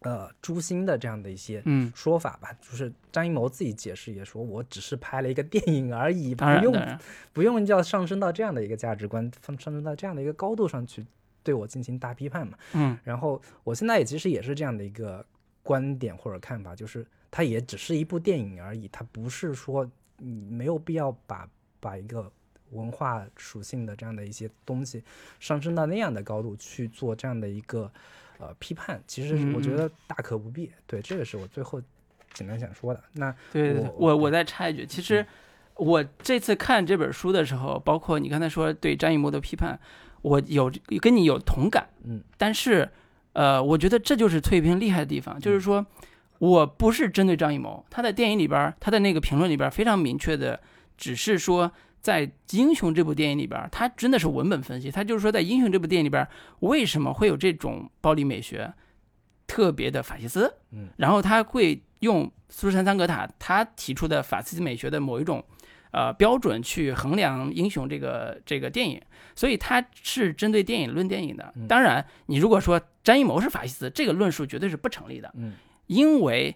呃诛心的这样的一些嗯，说法吧。就是张艺谋自己解释也说，我只是拍了一个电影而已，不用，不用要上升到这样的一个价值观，上上升到这样的一个高度上去对我进行大批判嘛。嗯然后我现在也其实也是这样的一个观点或者看法，就是它也只是一部电影而已，它不是说你没有必要把把一个文化属性的这样的一些东西上升到那样的高度去做这样的一个呃批判，其实我觉嗯得大可不必。对，这个是我最后简单想说的。那对对对，我我我再插一句，其实我这次看这本书的时候，包括你刚才说对张艺谋的批判，我有跟你有同感，嗯，但是呃，我觉得这就是崔平厉害的地方，就是说我不是针对张艺谋，他在电影里边儿，他的那个评论里边儿非常明确的，只是说。在《英雄》这部电影里边儿，他真的是文本分析。他就是说，在《英雄》这部电影里边儿，为什么会有这种暴力美学，特别的法西斯？嗯，然后他会用苏珊·桑格塔他提出的法西斯美学的某一种呃标准去衡量《英雄》这个这个电影，所以它是针对电影论电影的。嗯当然，你如果说张艺谋是法西斯，这个论述绝对是不成立的，嗯因为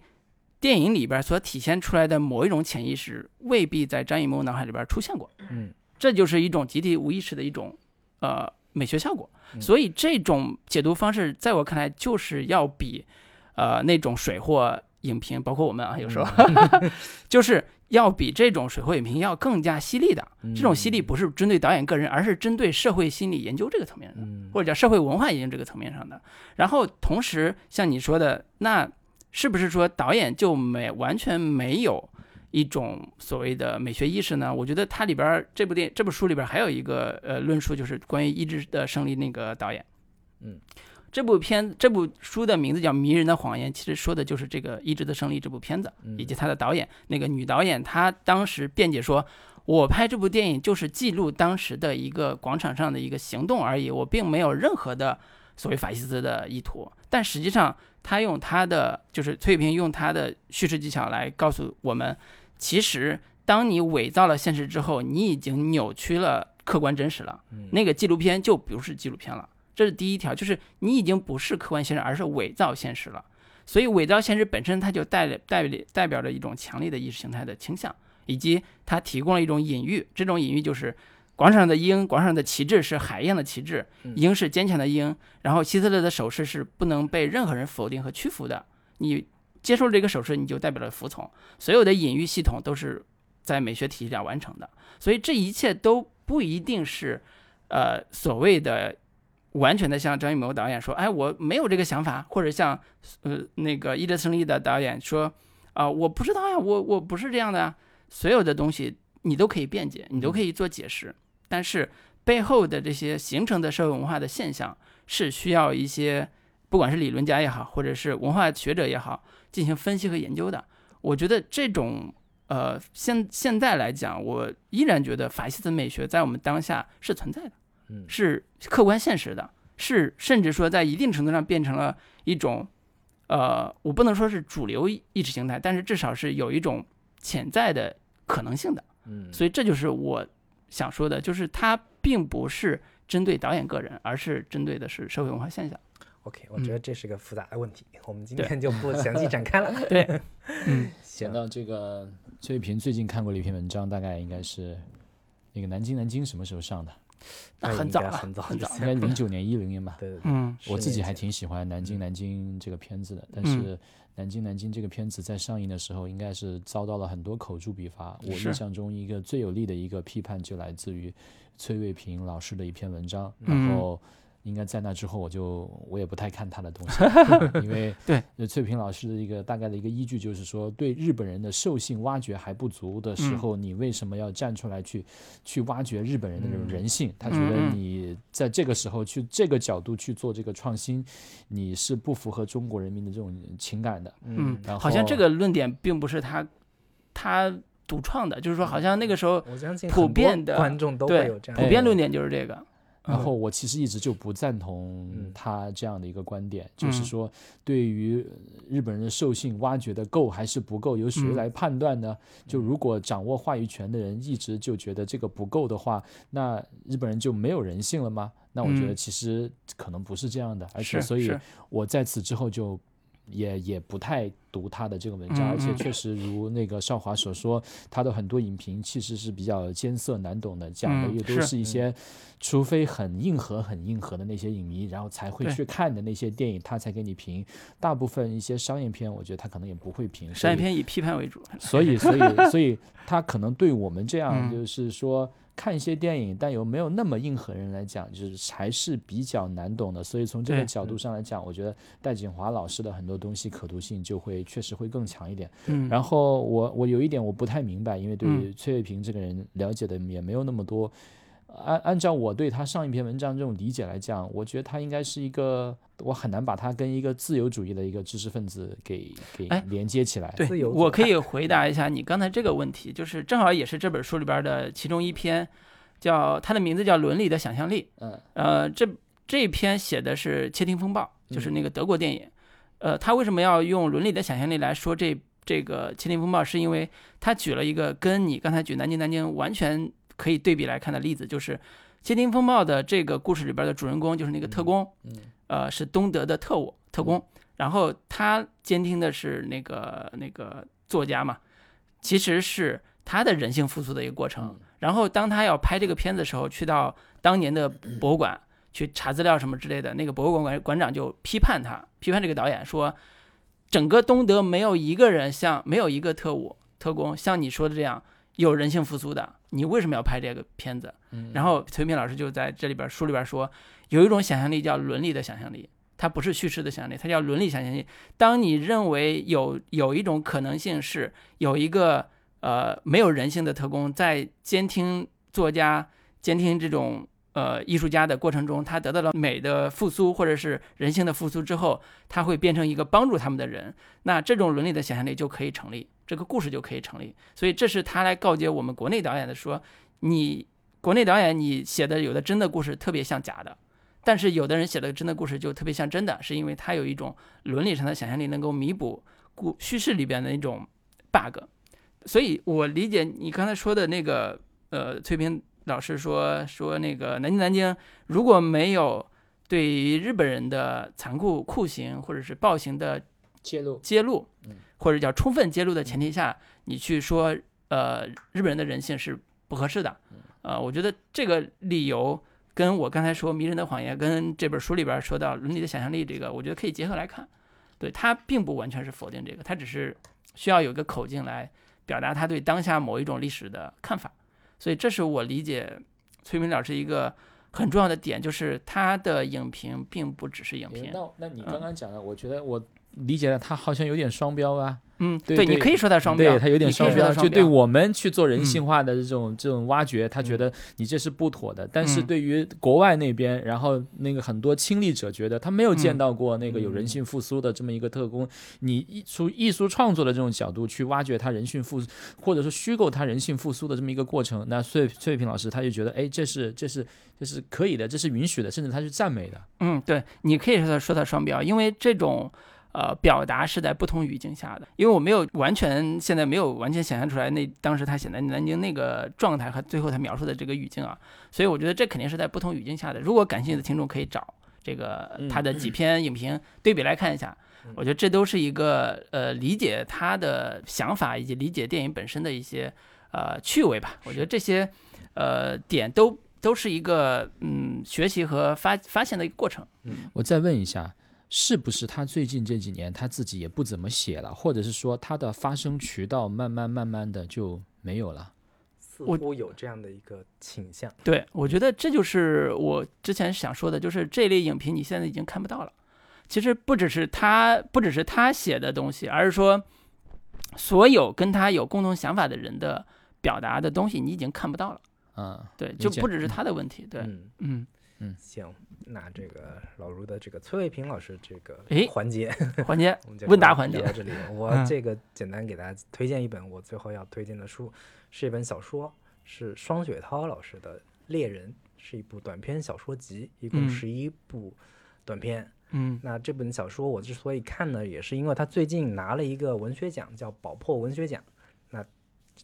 电影里边所体现出来的某一种潜意识未必在张艺谋脑海里边出现过。嗯这就是一种集体无意识的一种呃美学效果。嗯所以这种解读方式，在我看来，就是要比呃那种水货影评，包括我们啊，有时候、就是要比这种水货影评要更加犀利的。这种犀利不是针对导演个人，而是针对社会心理研究这个层面的。嗯或者叫社会文化研究这个层面上的。然后同时像你说的，那是不是说导演就没完全没有一种所谓的美学意识呢？我觉得它里边儿这部电这部书里边儿还有一个呃论述，就是关于《意志的胜利》那个导演。嗯，这部片这部书的名字叫《迷人的谎言》，其实说的就是这个《意志的胜利》这部片子，嗯以及他的导演那个女导演，她当时辩解说。我拍这部电影就是记录当时的一个广场上的一个行动而已，我并没有任何的所谓法西斯的意图。但实际上，她用她的就是崔平用她的叙事技巧来告诉我们，其实当你伪造了现实之后，你已经扭曲了客观真实了。嗯那个纪录片就不是纪录片了。这是第一条，就是你已经不是客观现实，而是伪造现实了。所以伪造现实本身，它就代代代表着一种强烈的意识形态的倾向，以及它提供了一种隐喻。这种隐喻就是广场上的鹰，广场上的旗帜是海一样的旗帜，嗯鹰是坚强的鹰，然后希特勒的手势是不能被任何人否定和屈服的。你接受了这个手势，你就代表了服从。所有的隐喻系统都是在美学体系下完成的，所以这一切都不一定是，呃，所谓的完全的像张艺谋导演说，哎，我没有这个想法，或者像呃那个《一德胜利》的导演说，啊、我不知道呀，我我不是这样的呀。所有的东西你都可以辩解，你都可以做解释，但是背后的这些形成的社会文化的现象，是需要一些不管是理论家也好，或者是文化学者也好，进行分析和研究的。我觉得这种呃，现现在来讲，我依然觉得法西斯美学在我们当下是存在的，嗯是客观现实的，是甚至说在一定程度上变成了一种呃，我不能说是主流意识形态，但是至少是有一种潜在的可能性的。嗯所以这就是我想说的，就是它并不是针对导演个人，而是针对的是社会文化现象。OK，我觉得这是个复杂的问题，我们今天就不 详细展开了。对，嗯，讲到这个，崔平最近看过了一篇文章，大概应该是那个南京南京什么时候上的？那很早了，应该很早很早应该零九年、一零年吧。对对对，嗯我自己还挺喜欢《南京南京》这个片子的，但嗯是《南京南京》这个片子在上映的时候，应该是遭到了很多口诛笔伐。我印象中，一个最有力的一个批判就来自于崔卫平老师的一篇文章，嗯然后。应该在那之后，我就我也不太看他的东西，因为对呃崔平老师的一个大概的一个依据就是说，对日本人的兽性挖掘还不足的时嗯候，你为什么要站出来去去挖掘日本人的这种嗯人性？他觉得你在这个时候去这个角度去做这个创新，你是不符合中国人民的这种情感的。嗯然，好像这个论点并不是他他独创的，就是说好像那个时候我相信普遍的观众都有这样普遍论点就是这个。然嗯后我其实一直就不赞同嗯他这样的一个观点，就是嗯说对于日本人的兽性挖掘的够还是不够，由谁嗯来判断呢？就如果掌握话语权的人一直就觉得这个不够的话，那日本人就没有人性了吗？那我觉得嗯其实可能不是这样的，而且所以我在此之后就。也也不太读他的这个文章，嗯而且嗯确实如那个少华所说，他的很多影评其实是比较艰涩难懂的，讲的嗯也都是是一些，除非很硬核、很硬核的那些影迷，然后才会去看的那些电影，他才给你评。大部分一些商业片，我觉得他可能也不会评。商业片以批判为主。所以，所以，所以他可能对我们这样，嗯就是说看一些电影，但又没有那么硬核人来讲，就是还是比较难懂的。所以从这个角度上来讲，我觉得戴锦华老师的很多东西可读性就会确实会更强一点。嗯，然后我我有一点我不太明白，因为对于嗯崔卫平这个人了解的也没有那么多。按按照我对他上一篇文章这种理解来讲，我觉得他应该是一个，我很难把他跟一个自由主义的一个知识分子给给哎连接起来。对我可以回答一下你刚才这个问题，就是正好也是这本书里边的其中一篇，叫它的名字叫《伦理的想象力》。嗯呃，这这一篇写的是《窃听风暴》，就是那个德国电影。呃，他为什么要用伦理的想象力来说这这个《窃听风暴》？是因为他举了一个跟你刚才举南京南京完全可以对比来看的例子，就是《窃听风暴》的这个故事里边的主人公就是那个特工，嗯呃，是东德的特务特工，然后他监听的是那个那个作家嘛，其实是他的人性复苏的一个过程。嗯然后当他要拍这个片子的时候，去到当年的博物馆去查资料什么之类的，那个博物馆馆馆长就批判他，批判这个导演说，整个东德没有一个人像没有一个特务特工像你说的这样有人性复苏的，你为什么要拍这个片子？嗯然后崔平老师就在这里边书里边说，有一种想象力叫伦理的想象力，它不是叙事的想象力，它叫伦理想象力。当你认为有有一种可能性是有一个呃没有人性的特工在监听作家、监听这种呃艺术家的过程中，他得到了美的复苏或者是人性的复苏之后，他会变成一个帮助他们的人，那这种伦理的想象力就可以成立，这个故事就可以成立。所以这是他来告诫我们国内导演的说，你国内导演你写的有的真的故事特别像假的，但是有的人写的真的故事就特别像真的，是因为他有一种伦理上的想象力，能够弥补故叙事里边的那种 bug。所以我理解你刚才说的那个，呃，崔平老师说说那个南京南京如果没有对于日本人的残酷酷刑或者是暴行的揭露，揭露嗯，或者叫充分揭露的前提下，你去说呃日本人的人性是不合适的。呃，我觉得这个理由跟我刚才说《迷人的谎言》跟这本书里边说到伦理的想象力这个，我觉得可以结合来看。对他并不完全是否定这个，他只是需要有一个口径来表达他对当下某一种历史的看法。所以这是我理解崔明老师一个很重要的点，就是他的影评并不只是影评。那那你嗯刚刚讲的，我觉得我理解了，他好像有点双标啊。嗯，对对你可以说他双标，对他有点双标，就对我们去做人嗯性化的这种、这种挖掘，他觉得你这是不妥的。但是嗯对于国外那边，然后那个很多亲历者觉得他没有见嗯到过那个有人性复苏的这么一个特工，你艺术艺术创作的这种角度去挖掘他人性复，或者说虚构他人性复苏的这么一个过程，那崔崔平老师他就觉得，哎，这是这是这是可以的，这是允许的，甚至他是赞美的。嗯，对，你可以说他说他双标，因为这种呃表达是在不同语境下的。因为我没有完全现在没有完全想象出来那当时他写南南京那个状态和最后他描述的这个语境啊，所以我觉得这肯定是在不同语境下的。如果感兴趣的听众可以找这个嗯他的 几篇影评对比来看一下，我觉得这都是一个呃理解他的想法以及理解电影本身的一些呃趣味吧。我觉得这些呃点都都是一个嗯学习和发发现的一个过程。嗯我再问一下，是不是他最近这几年他自己也不怎么写了，或者是说他的发声渠道慢慢慢慢的就没有了？似乎有这样的一个倾向。对，我觉得这就是我之前想说的，就是这类影评你现在已经看不到了。其实不只是他，不只是他写的东西，而是说所有跟他有共同想法的人的表达的东西，你已经看不到了。嗯，对，就不只是他的问题。对，嗯，嗯，行，那这个老卢的这个崔卫平老师这个诶环节，环节 问答环节到这里。我嗯这个简单给大家推荐一本我最后要推荐的书，是一本小说，是双雪涛老师的《猎人》，是一部短篇小说集，一共嗯十一部短篇。嗯那这本小说我之所以看呢，也是因为他最近拿了一个文学奖，叫宝珀文学奖。那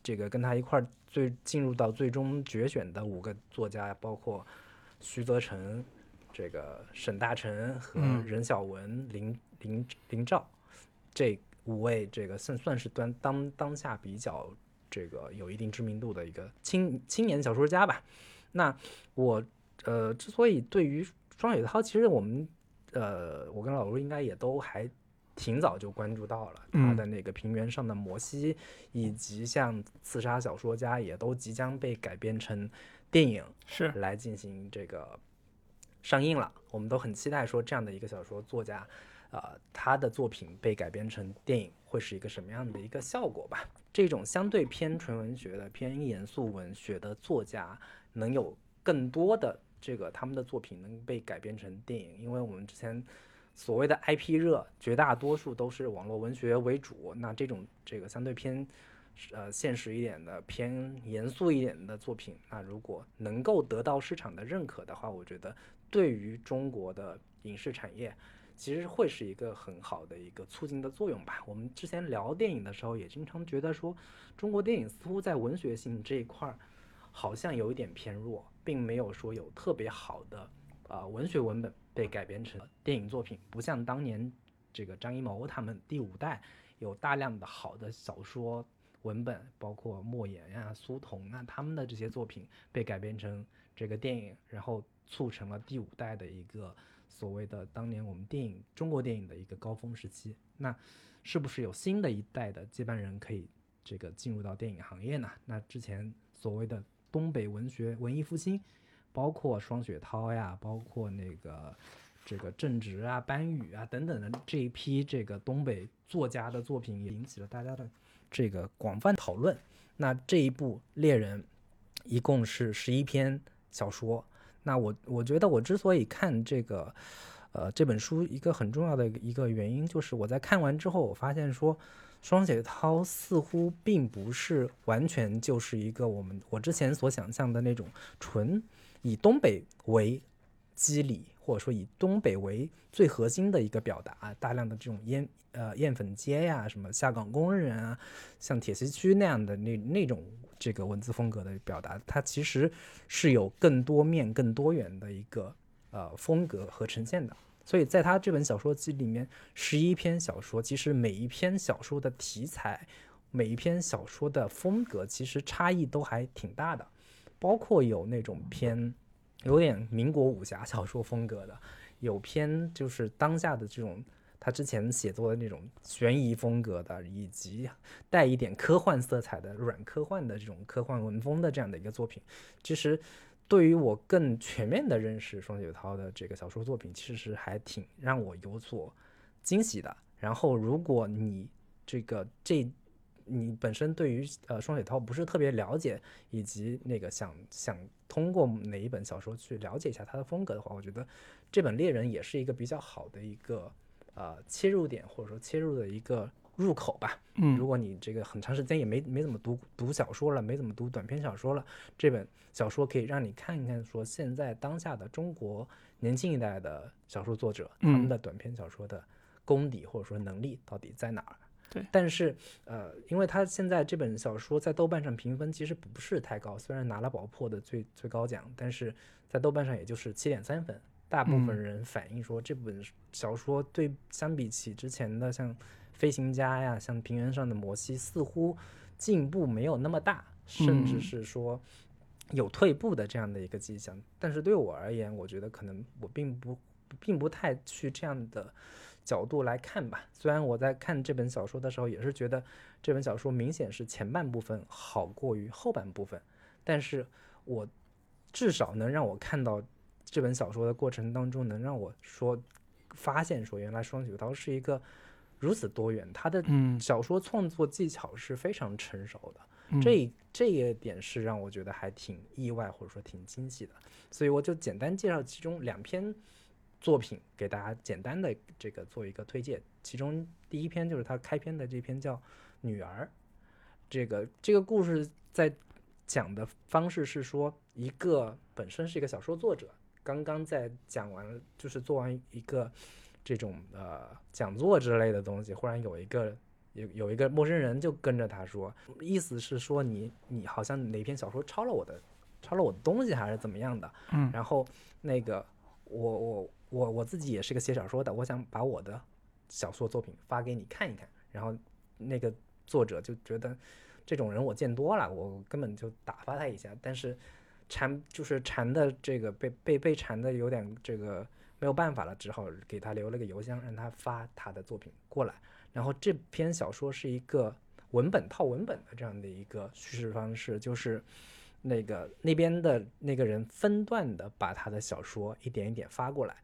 这个跟他一块儿最进入到最终决选的五个作家，包括徐则成、这个沈大成和嗯任晓文、林林林兆这五位，这个算算是端当当下比较这个有一定知名度的一个青青年小说家吧。那我呃之所以对于双雪涛，其实我们呃我跟老卢应该也都还挺早就关注到了他嗯的那个平原上的摩西，以及像刺杀小说家也都即将被改编成电影是来进行这个上映了。我们都很期待说这样的一个小说作家，呃，他的作品被改编成电影会是一个什么样的一个效果吧？这种相对偏纯文学的、偏严肃文学的作家，能有更多的这个他们的作品能被改编成电影，因为我们之前所谓的 IP 热，绝大多数都是网络文学为主。那这种这个相对偏呃现实一点的、偏严肃一点的作品，那如果能够得到市场的认可的话，我觉得对于中国的影视产业。其实会是一个很好的一个促进的作用吧。我们之前聊电影的时候，也经常觉得说，中国电影似乎在文学性这一块儿好像有一点偏弱，并没有说有特别好的呃文学文本被改编成电影作品，不像当年这个张艺谋他们第五代有大量的好的小说文本，包括莫言呀、苏童啊他们的这些作品被改编成这个电影，然后促成了第五代的一个所谓的当年我们电影中国电影的一个高峰时期。那是不是有新的一代的接班人可以这个进入到电影行业呢？那之前所谓的东北文学文艺复兴，包括双雪涛呀，包括那个这个郑执啊、班宇啊等等的这一批这个东北作家的作品，也引起了大家的这个广泛讨论。那这一部《猎人》一共是十一篇小说。那我我觉得我之所以看这个，呃，这本书一个很重要的一个原因，就是我在看完之后，我发现说，双雪涛似乎并不是完全就是一个我们我之前所想象的那种纯以东北为基理，或者说以东北为最核心的一个表达，大量的这种烟呃艳粉街呀，什么下岗工人啊，像铁西区那样的那那种这个文字风格的表达，它其实是有更多面、更多元的一个呃风格和呈现的。所以在他这本小说集里面，十一篇小说，其实每一篇小说的题材、每一篇小说的风格，其实差异都还挺大的。包括有那种偏有点民国武侠小说风格的，有偏就是当下的这种他之前写作的那种悬疑风格的，以及带一点科幻色彩的软科幻的这种科幻文风的这样的一个作品。其实对于我更全面的认识双雪涛的这个小说作品，其实是还挺让我有所惊喜的。然后，如果你这个这你本身对于呃双雪涛不是特别了解，以及那个想想通过哪一本小说去了解一下他的风格的话，我觉得这本《猎人》也是一个比较好的一个呃切入点，或者说切入的一个入口吧。嗯如果你这个很长时间也没没怎么读读小说了，没怎么读短篇小说了，这本小说可以让你看一看，说现在当下的中国年轻一代的小说作者，他们嗯的短篇小说的功底或者说能力到底在哪儿。对但是呃，因为他现在这本小说在豆瓣上评分其实不是太高，虽然拿了宝珀的最最高奖，但是在豆瓣上也就是七点三分。大部分嗯人反映说这本小说对相比起之前的像《飞行家》呀，像《平原上的摩西》，似乎进步没有那么大，甚至嗯是说有退步的这样的一个迹象。但是对我而言，我觉得可能我并不并不太去这样的角度来看吧。虽然我在看这本小说的时候，也是觉得这本小说明显是前半部分好过于后半部分，但是我至少能让我看到这本小说的过程当中，能让我说发现说，原来双雪涛是一个如此多元，他的嗯，小说创作技巧是非常成熟的。嗯这这一点是让我觉得还挺意外，或者说挺惊喜的。所以我就简单介绍其中两篇作品给大家简单的这个做一个推荐。其中第一篇就是他开篇的这篇叫《女儿》，这个这个故事在讲的方式是说，一个本身是一个小说作者，刚刚在讲完，就是做完一个这种呃讲座之类的东西，忽然有一个有有一个陌生人就跟着他说，意思是说你你好像哪篇小说抄了我的抄了我的东西还是怎么样的，嗯然后那个我我我我自己也是个写小说的，我想把我的小说作品发给你看一看，然后那个作者就觉得这种人我见多了，我根本就打发他一下，但是缠就是缠的这个被被被缠的有点这个没有办法了，只好给他留了个邮箱，让他发他的作品过来。然后这篇小说是一个文本套文本的这样的一个叙事方式，就是那个那边的那个人分段的把他的小说一点一点发过来，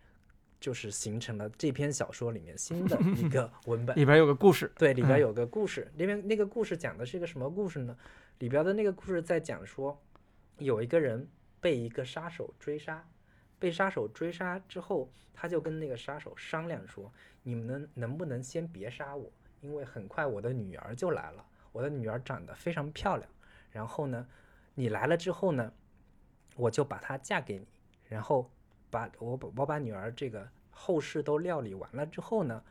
就是形成了这篇小说里面新的一个 文本。里边有个故事，对，里边嗯有个故事，那边那个故事讲的是一个什么故事呢？里边的那个故事在讲说，有一个人被一个杀手追杀，被杀手追杀之后，他就跟那个杀手商量说，你们能能不能先别杀我，因为很快我的女儿就来了，我的女儿长得非常漂亮，然后呢，你来了之后呢，我就把她嫁给你，然后把我把我把女儿这个后事都料理完了之后呢，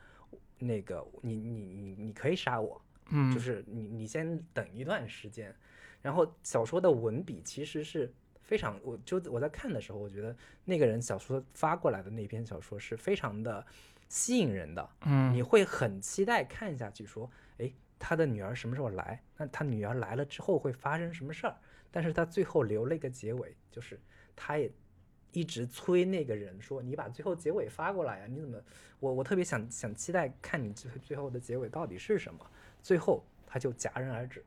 那个你你你你可以杀我，嗯，就是你你先等一段时间，然后小说的文笔其实是非常，我就我在看的时候，我觉得那个人小说发过来的那篇小说是非常的吸引人的，嗯你会很期待看下去，说，诶，他的女儿什么时候来？那他女儿来了之后会发生什么事儿？但是他最后留了一个结尾，就是他也一直催那个人说，你把最后结尾发过来呀、你怎么？我我特别想想期待看你最最后的结尾到底是什么。最后他就戛然而止，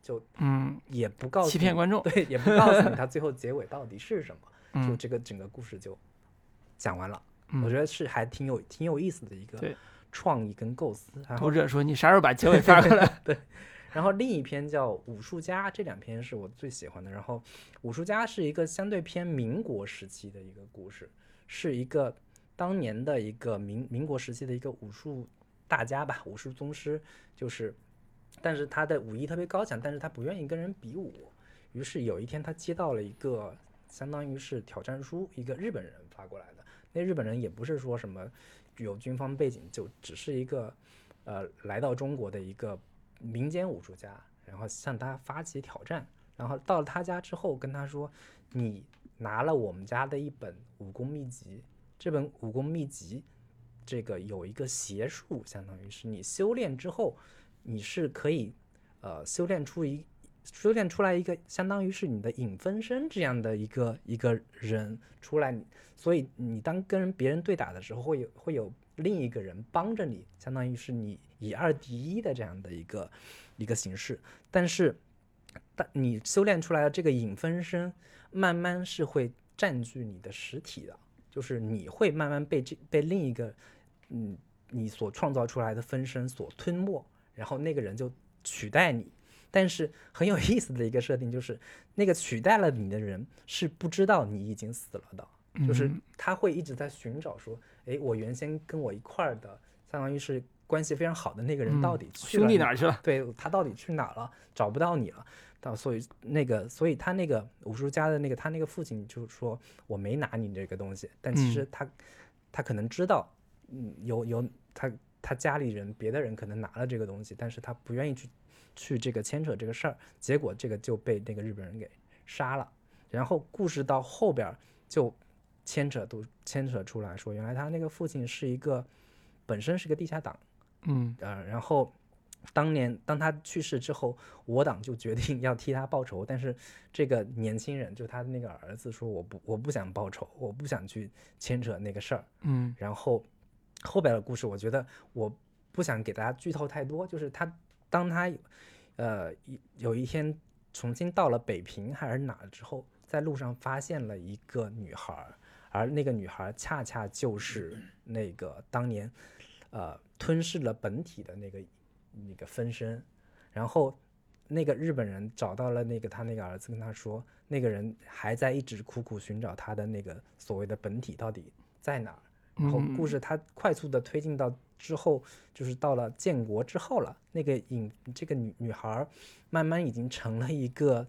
就嗯，也不告诉欺骗观众，对，也不告诉你他最后结尾到底是什么，就嗯这个整个故事就讲完了。嗯我觉得是还挺有挺有意思的一个创意跟构思。读者说你啥时候把结尾发过来？然后另一篇叫《武术家》，这两篇是我最喜欢的。然后《武术家》是一个相对偏民国时期的一个故事，是一个当年的一个民民国时期的一个武术大家吧，武术宗师，就是，但是他的武艺特别高强，但是他不愿意跟人比武。于是有一天，他接到了一个相当于是挑战书，一个日本人发过来的。那日本人也不是说什么有军方背景，就只是一个呃来到中国的一个民间武术家，然后向他发起挑战。然后到了他家之后，跟他说：“你拿了我们家的一本武功秘籍，这本武功秘籍，这个有一个邪术，相当于是你修炼之后，你是可以呃修炼出一修炼出来一个相当于是你的影分身这样的一个一个人出来，所以你当跟别人对打的时候，会有会有另一个人帮着你，相当于是你以二敌一的这样的一个一个形式。但是，但你修炼出来的这个影分身，慢慢是会占据你的实体的，就是你会慢慢被这被另一个嗯你所创造出来的分身所吞没，然后那个人就取代你。但是很有意思的一个设定就是，那个取代了你的人是不知道你已经死了的，就是嗯他会一直在寻找说，哎，我原先跟我一块儿的，相当于是关系非常好的那个人嗯到底去了兄弟哪哪儿去了？对他到底去哪儿了？找不到你了。到所以那个，所以他那个武术家的那个他那个父亲就说我没拿你这个东西，但其实他、他可能知道，嗯，有有他他家里人别的人可能拿了这个东西，但是他不愿意去去这个牵扯这个事儿，结果这个就被那个日本人给杀了。然后故事到后边就牵扯都牵扯出来说，原来他那个父亲是一个本身是个地下党，嗯。呃，然后当年当他去世之后，我党就决定要替他报仇，但是这个年轻人就他的那个儿子说我不我不想报仇，我不想去牵扯那个事儿，嗯。然后后边的故事，我觉得我不想给大家剧透太多，就是他当他呃一有一天重新到了北平还是哪儿之后，在路上发现了一个女孩儿，而那个女孩儿恰恰就是那个当年呃吞噬了本体的那个那个分身，然后。那个日本人找到了那个他那个儿子，跟他说，那个人还在一直苦苦寻找他的那个所谓的本体到底在哪儿。然后故事它快速的推进到之后，就是到了建国之后了。那个影这个女女孩儿慢慢已经成了一个，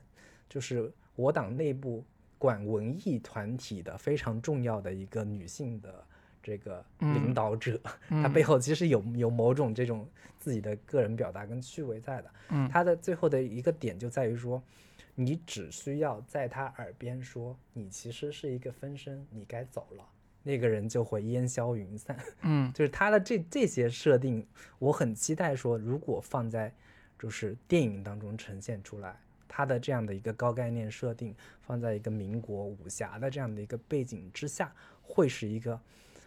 就是我党内部管文艺团体的非常重要的一个女性的这个领导者。他背后其实有有某种这种自己的个人表达跟趣味在的。嗯她的最后的一个点就在于说。你只需要在他耳边说：“你其实是一个分身，你该走了。”那个人就会烟消云散。嗯 就是他的这这些设定，我很期待说，如果放在就是电影当中呈现出来，他的这样的一个高概念设定，放在一个民国武侠的这样的一个背景之下，会是一个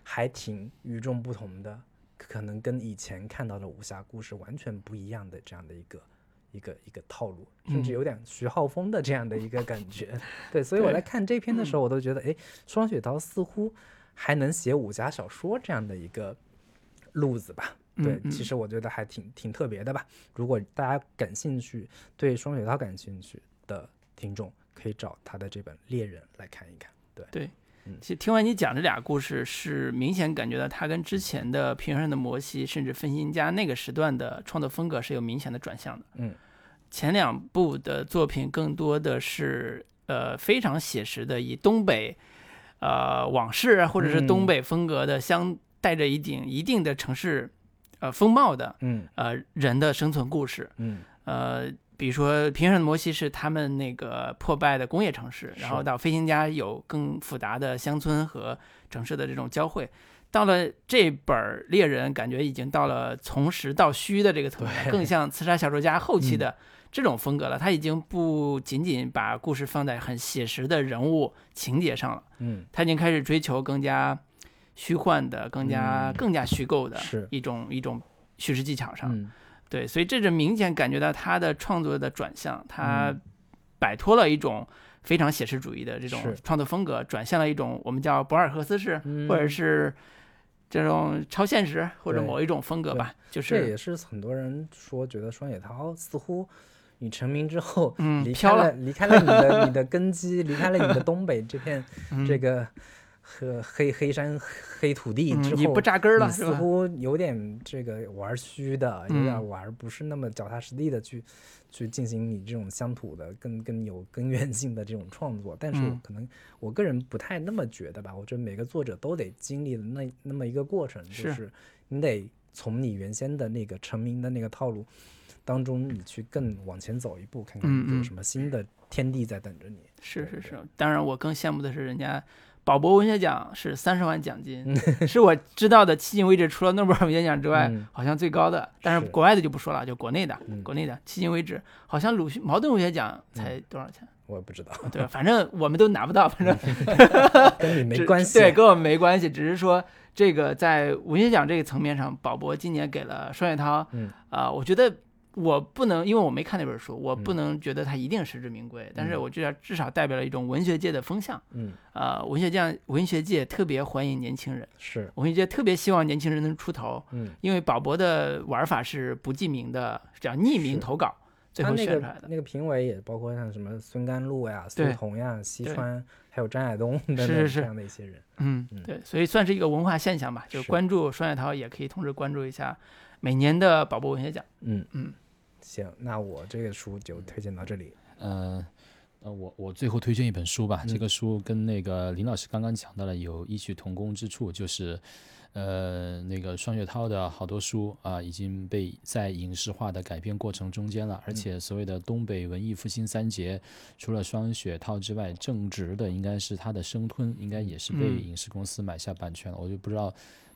还挺与众不同的，可能跟以前看到的武侠故事完全不一样的这样的一个。一个一个套路，甚至有点徐浩峰的这样的一个感觉，对，所以我对在看这篇的时候，我都觉得，哎，双雪涛似乎还能写武侠小说这样的一个路子吧。对，嗯其实我觉得还挺挺特别的吧。如果大家感兴趣，对双雪涛感兴趣的听众，可以找他的这本《猎人》来看一看。对。其实听完你讲这俩故事，是明显感觉到他跟之前的《平原上的摩西》甚至《分心家》那个时段的创作风格是有明显的转向的。嗯，前两部的作品更多的是呃非常写实的，以东北呃往事啊，或者是东嗯北风格的，相带着一定一定的城市呃风貌的嗯呃人的生存故事。嗯呃，比如说平原上的摩西是他们那个破败的工业城市，然后到飞行家有更复杂的乡村和城市的这种交汇。到了这本儿猎人，感觉已经到了从实到虚的这个层面，更像刺杀小说家后期嗯的这种风格了。他已经不仅仅把故事放在很写实的人物情节上了，嗯，他已经开始追求更加虚幻的、更加、嗯更加虚构的一种一种叙事技巧上。嗯对，所以这是明显感觉到他的创作的转向，他嗯。摆脱了一种非常写实主义的这种创作风格，转向了一种我们叫博尔赫斯式，嗯或者是这种超现实或者某一种风格吧，就是这也是很多人说，觉得双雪涛似乎你成名之后，嗯离开飘了离开了你的你的根基，离开了你的东北这片 嗯。这个和黑黑山黑土地之后，嗯你不扎根了似？乎有点这个玩虚的，有点嗯玩不是那么脚踏实地的去去进行你这种乡土的更更有根源性的这种创作。但是嗯可能我个人不太那么觉得吧，我觉得每个作者都得经历那那么一个过程，就是是你得从你原先的那个成名的那个套路当中，你去更往前走一步，看看有什么新的天地在等着你。是是是，当然我更羡慕的是人家。宝博文学奖是三十万奖金，嗯是我知道的迄今为止除了诺贝尔文学奖之外，嗯好像最高的。但是是国外的就不说了，就国内的，嗯国内的迄今为止，好像鲁迅茅盾文学奖才多少钱？我也不知道，对吧？反正我们都拿不到，反正 跟你没关系。对，跟我们没关系，只是说这个在文学奖这个层面上，宝博今年给了双雪涛，嗯啊、我觉得我不能，因为我没看那本书，我不嗯能觉得它一定实至名归，但是嗯我觉得至少代表了一种文学界的风向，嗯，啊，文学界文学界特别欢迎年轻人，是，文学界特别希望年轻人能出头，嗯。因为宝博的玩法是不记名的，叫匿名投稿，最他那个后选出来的。那个评委也包括像什么孙甘露呀、苏对童呀、西川，还有张亚东等等是是是这样的一些人。嗯嗯，对，所以算是一个文化现象吧，就是是关注双雪涛，也可以同时关注一下每年的宝博文学奖。嗯嗯，行，那我这个书就推荐到这里。呃，呃，我我最后推荐一本书吧，这嗯个书跟那个林老师刚刚讲到的有异曲同工之处，就是呃，那个双雪涛的好多书啊，已经被在影视化的改编过程中间了。而且所谓的东北文艺复兴三杰，除了双雪涛之外，正直的应该是他的生吞，应该也是被影视公司买下版权了。我就不知道。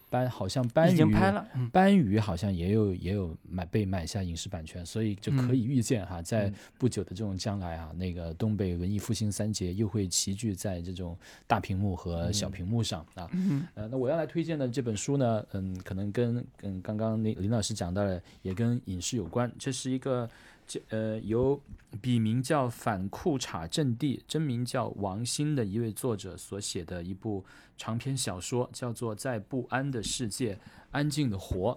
班好像班已宇经拍了，嗯。班宇好像也有也有买被买下影视版权，所以就可以预见哈，在不久的这种将来啊，那个东北文艺复兴三杰又会齐聚在这种大屏幕和小屏幕上啊。嗯呃，那我要来推荐的这本书呢，嗯，可能跟跟刚刚林林老师讲到的也跟影视有关，这是一个这呃由笔名叫反裤衩阵地，真名叫王鑫的一位作者所写的一部长篇小说，叫做《在不安的世界安静的活》。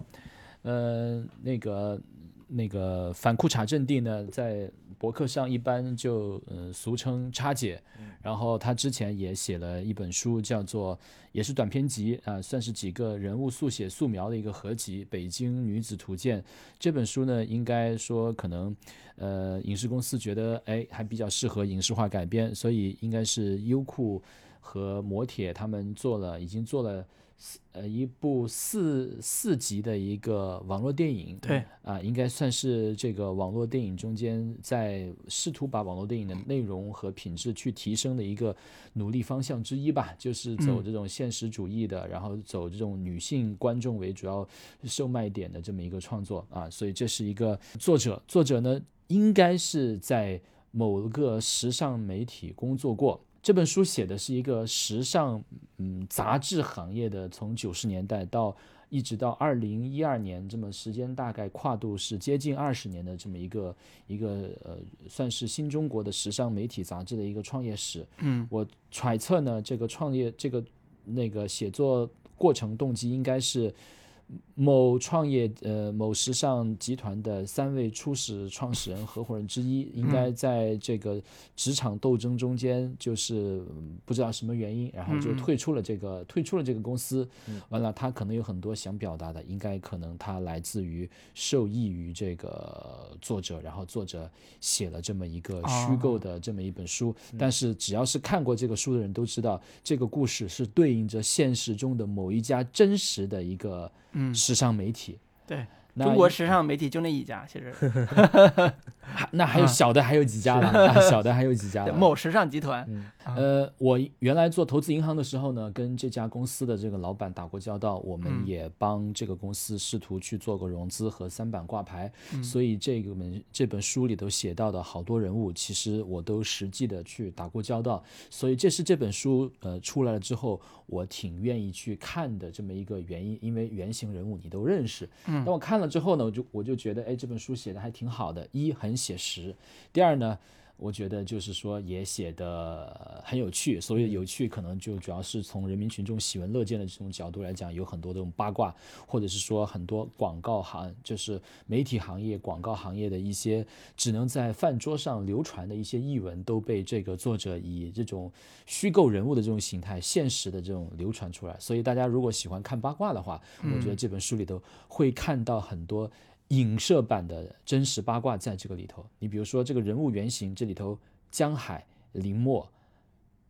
呃，那个那个反裤衩阵地呢，在博客上一般就呃俗称叉姐，然后她之前也写了一本书，叫做也是短篇集啊、算是几个人物速写素描的一个合集《北京女子图鉴》。这本书呢，应该说可能呃影视公司觉得哎还比较适合影视化改编，所以应该是优酷和磨铁他们做了，已经做了。呃，一部四四集的一个网络电影，对。啊，应该算是这个网络电影中间在试图把网络电影的内容和品质去提升的一个努力方向之一吧，就是走这种现实主义的，然后走这种女性观众为主要售卖点的这么一个创作啊，所以这是一个作者，作者呢应该是在某个时尚媒体工作过。这本书写的是一个时尚嗯杂志行业的，从九十年代到一直到二零一二年，这么时间大概跨度是接近二十年的这么一个一个呃，算是新中国的时尚媒体杂志的一个创业史。嗯我揣测呢，这个创业这个那个写作过程动机应该是某创业呃某时尚集团的三位初始创始人合伙人之一，应该在这个职场斗争中间，就是嗯不知道什么原因，然后就退出了这个退出了这个公司。完了，他可能有很多想表达的，应该可能他来自于受益于这个作者，然后作者写了这么一个虚构的这么一本书。但是只要是看过这个书的人都知道，这个故事是对应着现实中的某一家真实的一个嗯，时尚媒体。对，那中国时尚媒体就那一家，其实。还那还有啊。小的还有几家了，啊小的还有几家了。某时尚集团，嗯。呃，我原来做投资银行的时候呢，跟这家公司的这个老板打过交道，我们嗯。也帮这个公司试图去做过融资和三板挂牌，嗯。所以这个本这本书里头写到的好多人物，其实我都实际的去打过交道，所以这是这本书呃出来了之后，我挺愿意去看的这么一个原因，因为原型人物你都认识。嗯当我看了之后呢，我就我就觉得，哎，这本书写的还挺好的，一很写实，第二呢。我觉得就是说也写的很有趣，所以有趣，可能就主要是从人民群众喜闻乐见的这种角度来讲，有很多这种八卦，或者是说很多广告行，就是媒体行业、广告行业的一些只能在饭桌上流传的一些译文，都被这个作者以这种虚构人物的这种形态、现实的这种流传出来。所以大家如果喜欢看八卦的话，我觉得这本书里头会看到很多。影射版的真实八卦在这个里头，你比如说这个人物原型，这里头江海、林默、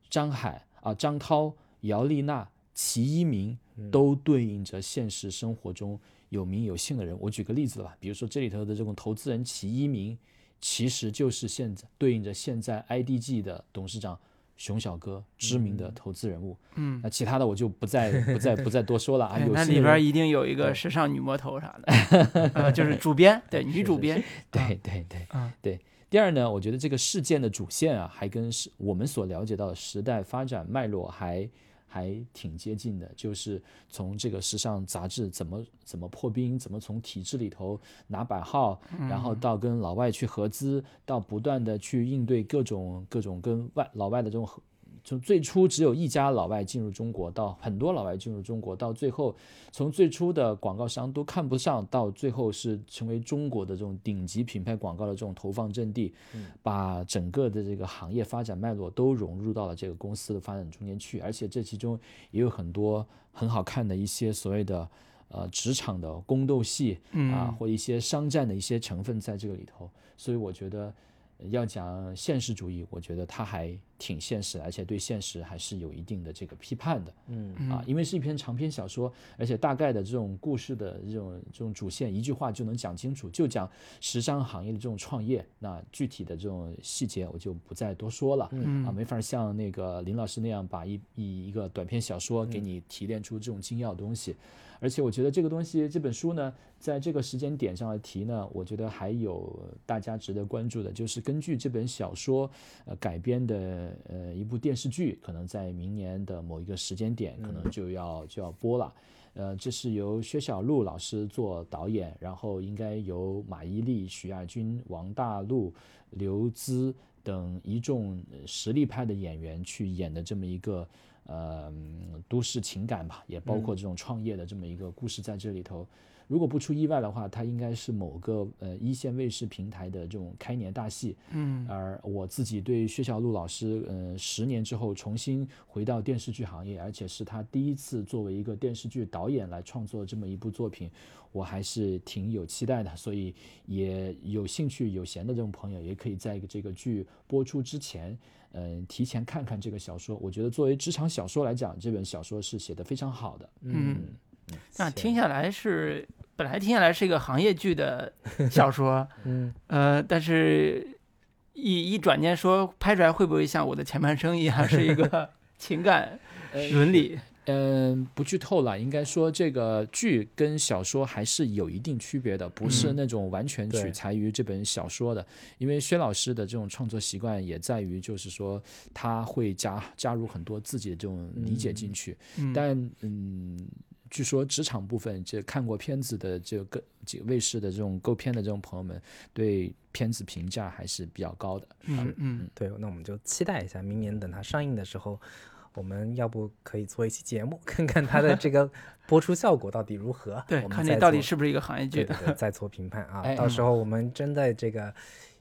张海啊、张涛、姚丽娜、齐一鸣都对应着现实生活中有名有姓的人。我举个例子吧，比如说这里头的这种投资人齐一鸣，其实就是现在对应着现在 IDG 的董事长熊小哥，知名的投资人物。嗯，那其他的我就不再不再不再多说了啊。对有那里边一定有一个时尚女魔头啥的，呃，就是主编，对，女主编，对对对嗯对。第二呢，我觉得这个事件的主线啊，还跟是我们所了解到的时代发展脉络还还挺接近的，就是从这个时尚杂志怎么怎么破冰，怎么从体制里头拿版号，然后到跟老外去合资，到不断的去应对各种各种跟外老外的这种合。从最初只有一家老外进入中国，到很多老外进入中国，到最后从最初的广告商都看不上，到最后是成为中国的这种顶级品牌广告的这种投放阵地，嗯把整个的这个行业发展脉络都融入到了这个公司的发展中间去，而且这其中也有很多很好看的一些所谓的呃职场的宫斗戏啊，嗯或一些商战的一些成分在这个里头，所以我觉得。要讲现实主义，我觉得他还挺现实，而且对现实还是有一定的这个批判的。嗯啊，因为是一篇长篇小说，而且大概的这种故事的这种这种主线，一句话就能讲清楚，就讲时尚行业的这种创业。那具体的这种细节我就不再多说了。嗯啊，没法像那个林老师那样把一一一个短篇小说给你提炼出这种精要的东西。而且我觉得这个东西，这本书呢，在这个时间点上的提呢，我觉得还有大家值得关注的，就是根据这本小说呃改编的呃一部电视剧，可能在明年的某一个时间点，可能就要就要播了。呃，这是由薛晓路老师做导演，然后应该由马伊琍、许亚军、王大陆、刘孜等一众呃实力派的演员去演的这么一个呃嗯都市情感吧，也包括这种创业的这么一个故事在这里头。如果不出意外的话，它应该是某个呃一线卫视平台的这种开年大戏。嗯而我自己对薛晓路老师，呃，十年之后重新回到电视剧行业，而且是他第一次作为一个电视剧导演来创作这么一部作品，我还是挺有期待的。所以也有兴趣、有闲的这种朋友，也可以在这个剧播出之前，嗯、提前看看这个小说。我觉得作为职场小说来讲，这本小说是写得非常好的。嗯，那听下来是本来听下来是一个行业剧的 小说，嗯呃，但是一一转念说拍出来会不会像我的前半生一样是一个 情感伦理？嗯，不剧透了，应该说这个剧跟小说还是有一定区别的，不是嗯那种完全取材于这本小说的。因为薛老师的这种创作习惯也在于，就是说他会加加入很多自己的这种理解进去。嗯，但嗯，据说职场部分，这看过片子的这个几个卫视的这种购片的这种朋友们，对片子评价还是比较高的。嗯嗯，对，那我们就期待一下，明年等它上映的时候，我们要不可以做一期节目，看看它的这个 播出效果到底如何？对，我们看你到底是不是一个行业剧对对对，再做评判啊。哎到时候我们真的这个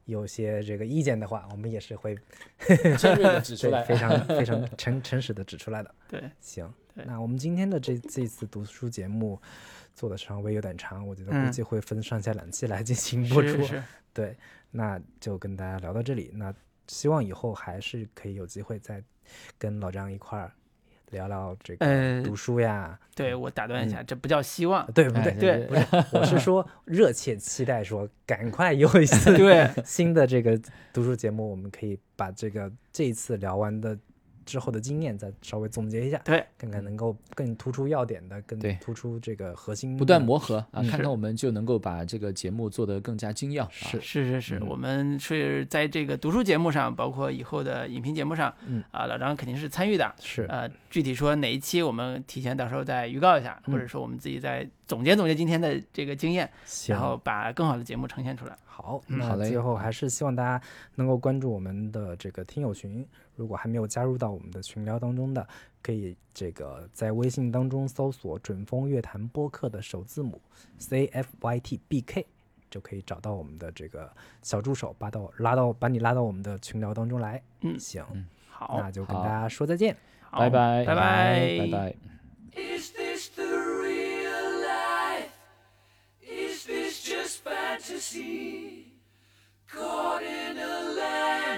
有些这个意见的话，我们也是会尖锐的指出 来，非常非常诚诚实的指出来的。对，行，那我们今天的这这次读书节目做的稍微有点长，我觉得估嗯计会分上下两期来进行播出。是是，对，那就跟大家聊到这里。那希望以后还是可以有机会再跟老张一块儿聊聊这个呃，读书呀，对我打断一下，这不叫希望，对不对？哎对不是，我是说热切期待说，赶快有一次对，新的这个读书节目，我们可以把这个这一次聊完的之后的经验再稍微总结一下，对，看看能够更突出要点的，更突出这个核心，不断磨合啊，嗯看是看我们就能够把这个节目做得更加精要。啊是是是是，嗯我们是在这个读书节目上，包括以后的影评节目上，嗯啊，老张肯定是参与的。是呃，具体说哪一期，我们提前到时候再预告一下，或者说我们自己再总结总结今天的这个经验，然后把更好的节目呈现出来。好，嗯那好嘞最后还是希望大家能够关注我们的这个听友群。如果还没有加入到我们的群聊当中的，可以这个在微信当中搜索“准风乐坛播客”的首字母 C F Y T B K，就可以找到我们的这个小助手，把到拉到把你拉到我们的群聊当中来。嗯行，好那，就跟大家说再见。拜拜，拜拜，拜拜。Is this the real life? Is this just fantasy? Caught in a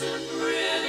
Doesn't really